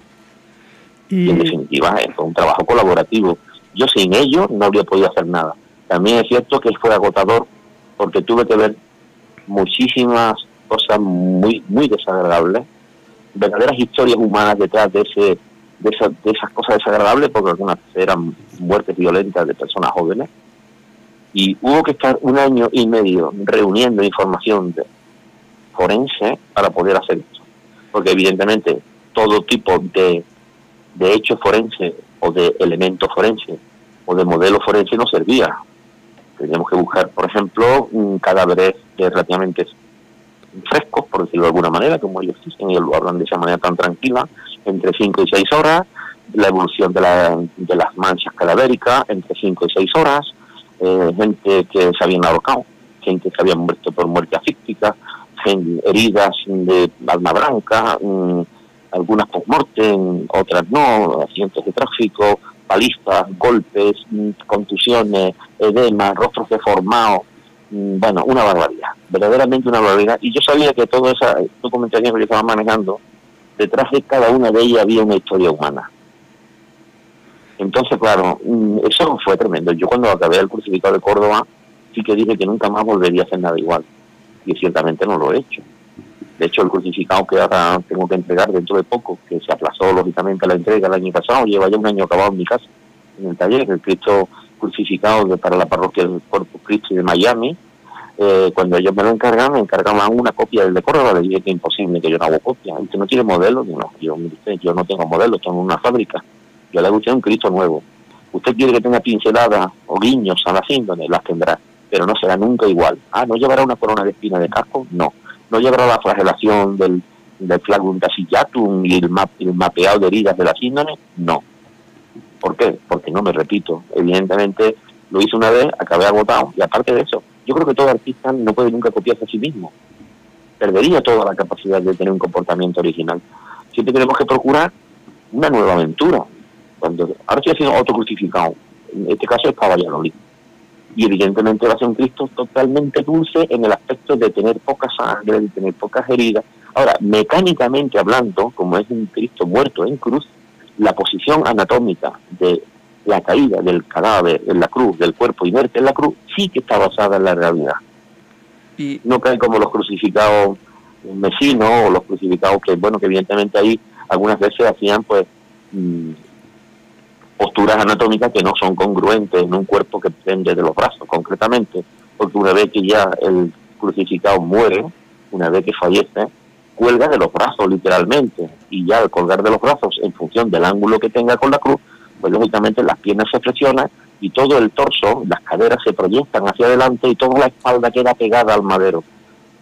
Y, en definitiva, es un trabajo colaborativo. Yo sin ello no habría podido hacer nada. También es cierto que fue agotador porque tuve que ver muchísimas cosas muy muy desagradables, verdaderas historias humanas detrás de ese de, de esas cosas desagradables, porque algunas eran muertes violentas de personas jóvenes. Y hubo que estar un año y medio reuniendo información de, forense para poder hacer esto. Porque evidentemente todo tipo de, de hecho forense o de elemento forense o de modelo forense no servía. Teníamos que buscar, por ejemplo, un cadáveres relativamente frescos, por decirlo de alguna manera, como ellos dicen, ellos lo hablan de esa manera tan tranquila, entre 5 y 6 horas, la evolución de, la, de las manchas cadavéricas entre 5 y 6 horas, eh, gente que se habían ahorcado, gente que había muerto por muerte asfíctica, heridas de alma blanca, mm, algunas por muerte, otras no, accidentes de tráfico, palistas, golpes, mm, contusiones, edema, rostros deformados, bueno, una barbaridad, verdaderamente una barbaridad. Y yo sabía que toda esa documentación que yo estaba manejando, detrás de cada una de ellas había una historia humana. Entonces, claro, eso fue tremendo. Yo cuando acabé el crucificado de Córdoba, sí que dije que nunca más volvería a hacer nada igual y ciertamente no lo he hecho. De hecho, el crucificado que ahora tengo que entregar dentro de poco, que se aplazó lógicamente la entrega el año pasado, lleva ya un año acabado en mi casa, en el taller, el Cristo crucificado de, para la parroquia del Corpus Christi de Miami. Eh, cuando ellos me lo encargan, me encargaban una copia del de Córdoba, le dije que imposible, que yo no hago copia. Usted no tiene modelo, no, yo, yo no tengo modelo, tengo una fábrica. Yo le gusté un Cristo nuevo. Usted quiere que tenga pinceladas o guiños a la síndrome, las tendrá pero no será nunca igual. Ah, ¿no llevará una corona de espina de casco? No. ¿No llevará la flagelación del, del flagum y el, el mapeado de heridas de la síndrome? No. ¿Por qué? Porque no me repito. Evidentemente lo hice una vez, acabé agotado. Y aparte de eso, yo creo que todo artista no puede nunca copiarse a sí mismo. perdería toda la capacidad de tener un comportamiento original. Siempre tenemos que procurar una nueva aventura. Cuando ahora estoy haciendo autocrucificado, en este caso es Valladolid. Y evidentemente va a ser un Cristo totalmente dulce en el aspecto de tener poca sangre, de tener pocas heridas. Ahora, mecánicamente hablando, como es un Cristo muerto en cruz, la posición anatómica de la caída del cadáver en la cruz, del cuerpo inerte en la cruz, sí que está basada en la realidad. Y no cae como los crucificados mesinos o los crucificados que, bueno, que evidentemente ahí algunas veces hacían pues mm, posturas anatómicas que no son congruentes en un cuerpo que depende de los brazos, concretamente, porque una vez que ya el crucificado muere, una vez que fallece, cuelga de los brazos literalmente, y ya al colgar de los brazos en función del ángulo que tenga con la cruz, pues lógicamente las piernas se flexionan y todo el torso, las caderas se proyectan hacia adelante y toda la espalda queda pegada al madero.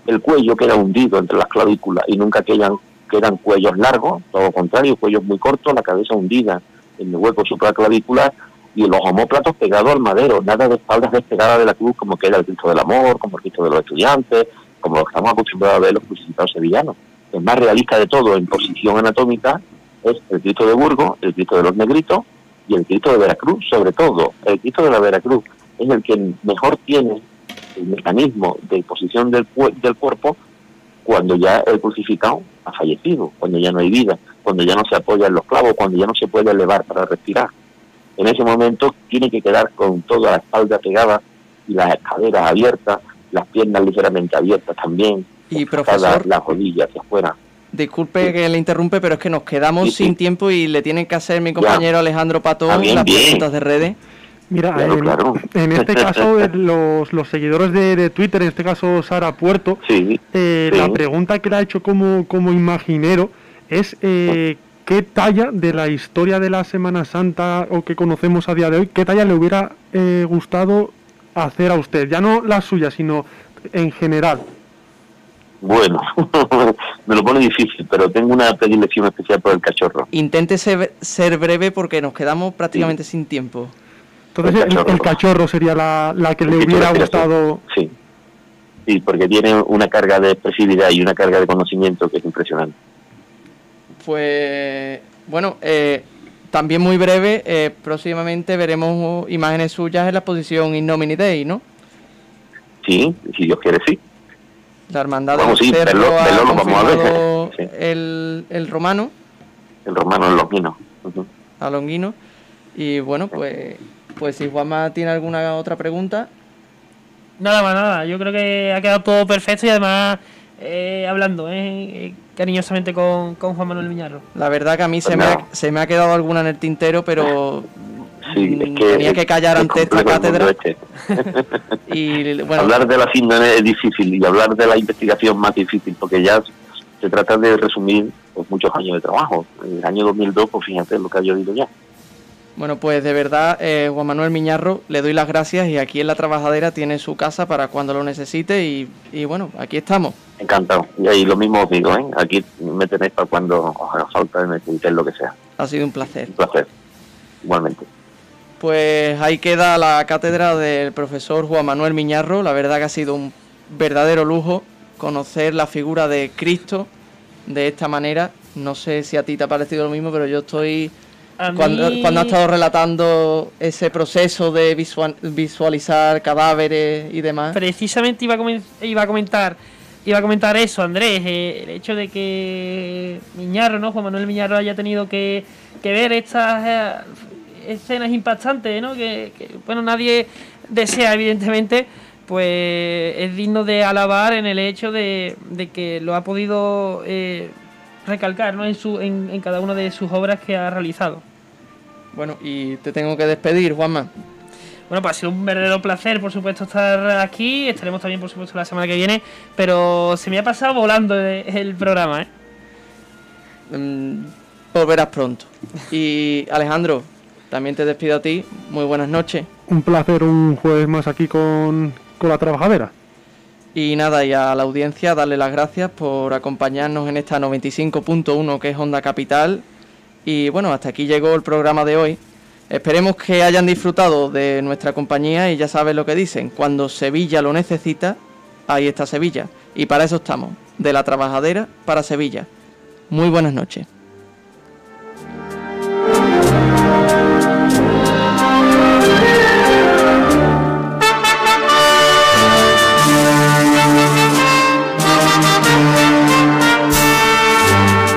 El cuello queda hundido entre las clavículas y nunca quedan, quedan cuellos largos, todo lo contrario, cuellos muy cortos, la cabeza hundida en el hueco supraclavicular y los homóplatos pegados al madero, nada de espaldas despegadas de la cruz como queda el Cristo del Amor, como el Cristo de los estudiantes, como estamos acostumbrados a ver los crucificados sevillanos. El más realista de todo en posición anatómica es el Cristo de Burgos, el Cristo de los Negritos y el Cristo de Veracruz, sobre todo. El Cristo de la Veracruz es el que mejor tiene el mecanismo de posición del, del cuerpo cuando ya el crucificado ha fallecido, cuando ya no hay vida, cuando ya no se apoya en los clavos, cuando ya no se puede elevar para respirar. En ese momento tiene que quedar con toda la espalda pegada y las caderas abiertas, las piernas ligeramente abiertas también, y profesor, las rodillas hacia afuera. Disculpe que le interrumpe, pero es que nos quedamos sin tiempo y le tienen que hacer mi compañero Alejandro Patón las preguntas de redes. Mira, en, este caso, los, los seguidores de, Twitter, en este caso Sara Puerto, eh, la pregunta que le ha hecho como, como imaginero es eh, qué talla de la historia de la Semana Santa o que conocemos a día de hoy, qué talla le hubiera eh, gustado hacer a usted, ya no la suya, sino en general. Bueno, me lo pone difícil, pero tengo una predilección especial por el cachorro. Intente ser, breve porque nos quedamos prácticamente sin tiempo. Entonces el cachorro, sería la, que le hubiera gustado. Sí. sí, porque tiene una carga de expresividad y una carga de conocimiento que es impresionante. Pues bueno, eh, también muy breve, eh, próximamente veremos imágenes suyas en la exposición Innomini Dei, ¿no? Sí, si Dios quiere, sí. La hermandad del Cerro vamos a ver. El, el romano. El romano, el longuino. A longuino. Y bueno, pues, pues si Juanma tiene alguna otra pregunta. Nada más, nada. Yo creo que ha quedado todo perfecto y además eh, hablando eh, cariñosamente con, con, Juan Manuel Miñarro. La verdad que a mí se, me ha, se me ha quedado alguna en el tintero, pero tenía que callar ante esta cátedra. y, bueno, hablar de la síndrome es difícil y hablar de la investigación más difícil, porque ya se trata de resumir pues, muchos años de trabajo. En el año 2002, pues fíjate lo que ha llovido ya. Bueno, pues de verdad, eh, Juan Manuel Miñarro, le doy las gracias y aquí en La Trabajadera tiene su casa para cuando lo necesite y, bueno, aquí estamos. Encantado. Y ahí lo mismo os digo, ¿eh? Aquí me tenéis para cuando os haga falta y necesitéis lo que sea. Ha sido un placer. Un placer. Igualmente. Pues ahí queda la cátedra del profesor Juan Manuel Miñarro. La verdad que ha sido un verdadero lujo conocer la figura de Cristo de esta manera. No sé si a ti te ha parecido lo mismo, pero yo estoy... Cuando, cuando ha estado relatando ese proceso de visualizar cadáveres y demás. Precisamente iba a, iba a comentar iba a comentar eso, Andrés, eh, el hecho de que Miñarro, ¿no? Juan Manuel Miñarro haya tenido que, que ver estas eh, escenas impactantes, ¿no? Que, bueno, nadie desea, evidentemente, pues es digno de alabar en el hecho de, que lo ha podido eh, recalcar ¿no? en, su, en, cada una de sus obras que ha realizado. Bueno, y te tengo que despedir, Juanma. Bueno, pues ha sido un verdadero placer, por supuesto, estar aquí. Estaremos también, por supuesto, la semana que viene. Pero se me ha pasado volando el programa, ¿eh? Mm, volverás pronto. Y Alejandro, también te despido a ti. Muy buenas noches. Un placer un jueves más aquí con, la trabajadera. Y nada, y a la audiencia darle las gracias por acompañarnos en esta 95.1 que es Onda Capital. Y bueno, hasta aquí llegó el programa de hoy. Esperemos que hayan disfrutado de nuestra compañía y ya saben lo que dicen. Cuando Sevilla lo necesita, ahí está Sevilla. Y para eso estamos. de la Trabajadera para Sevilla. Muy buenas noches.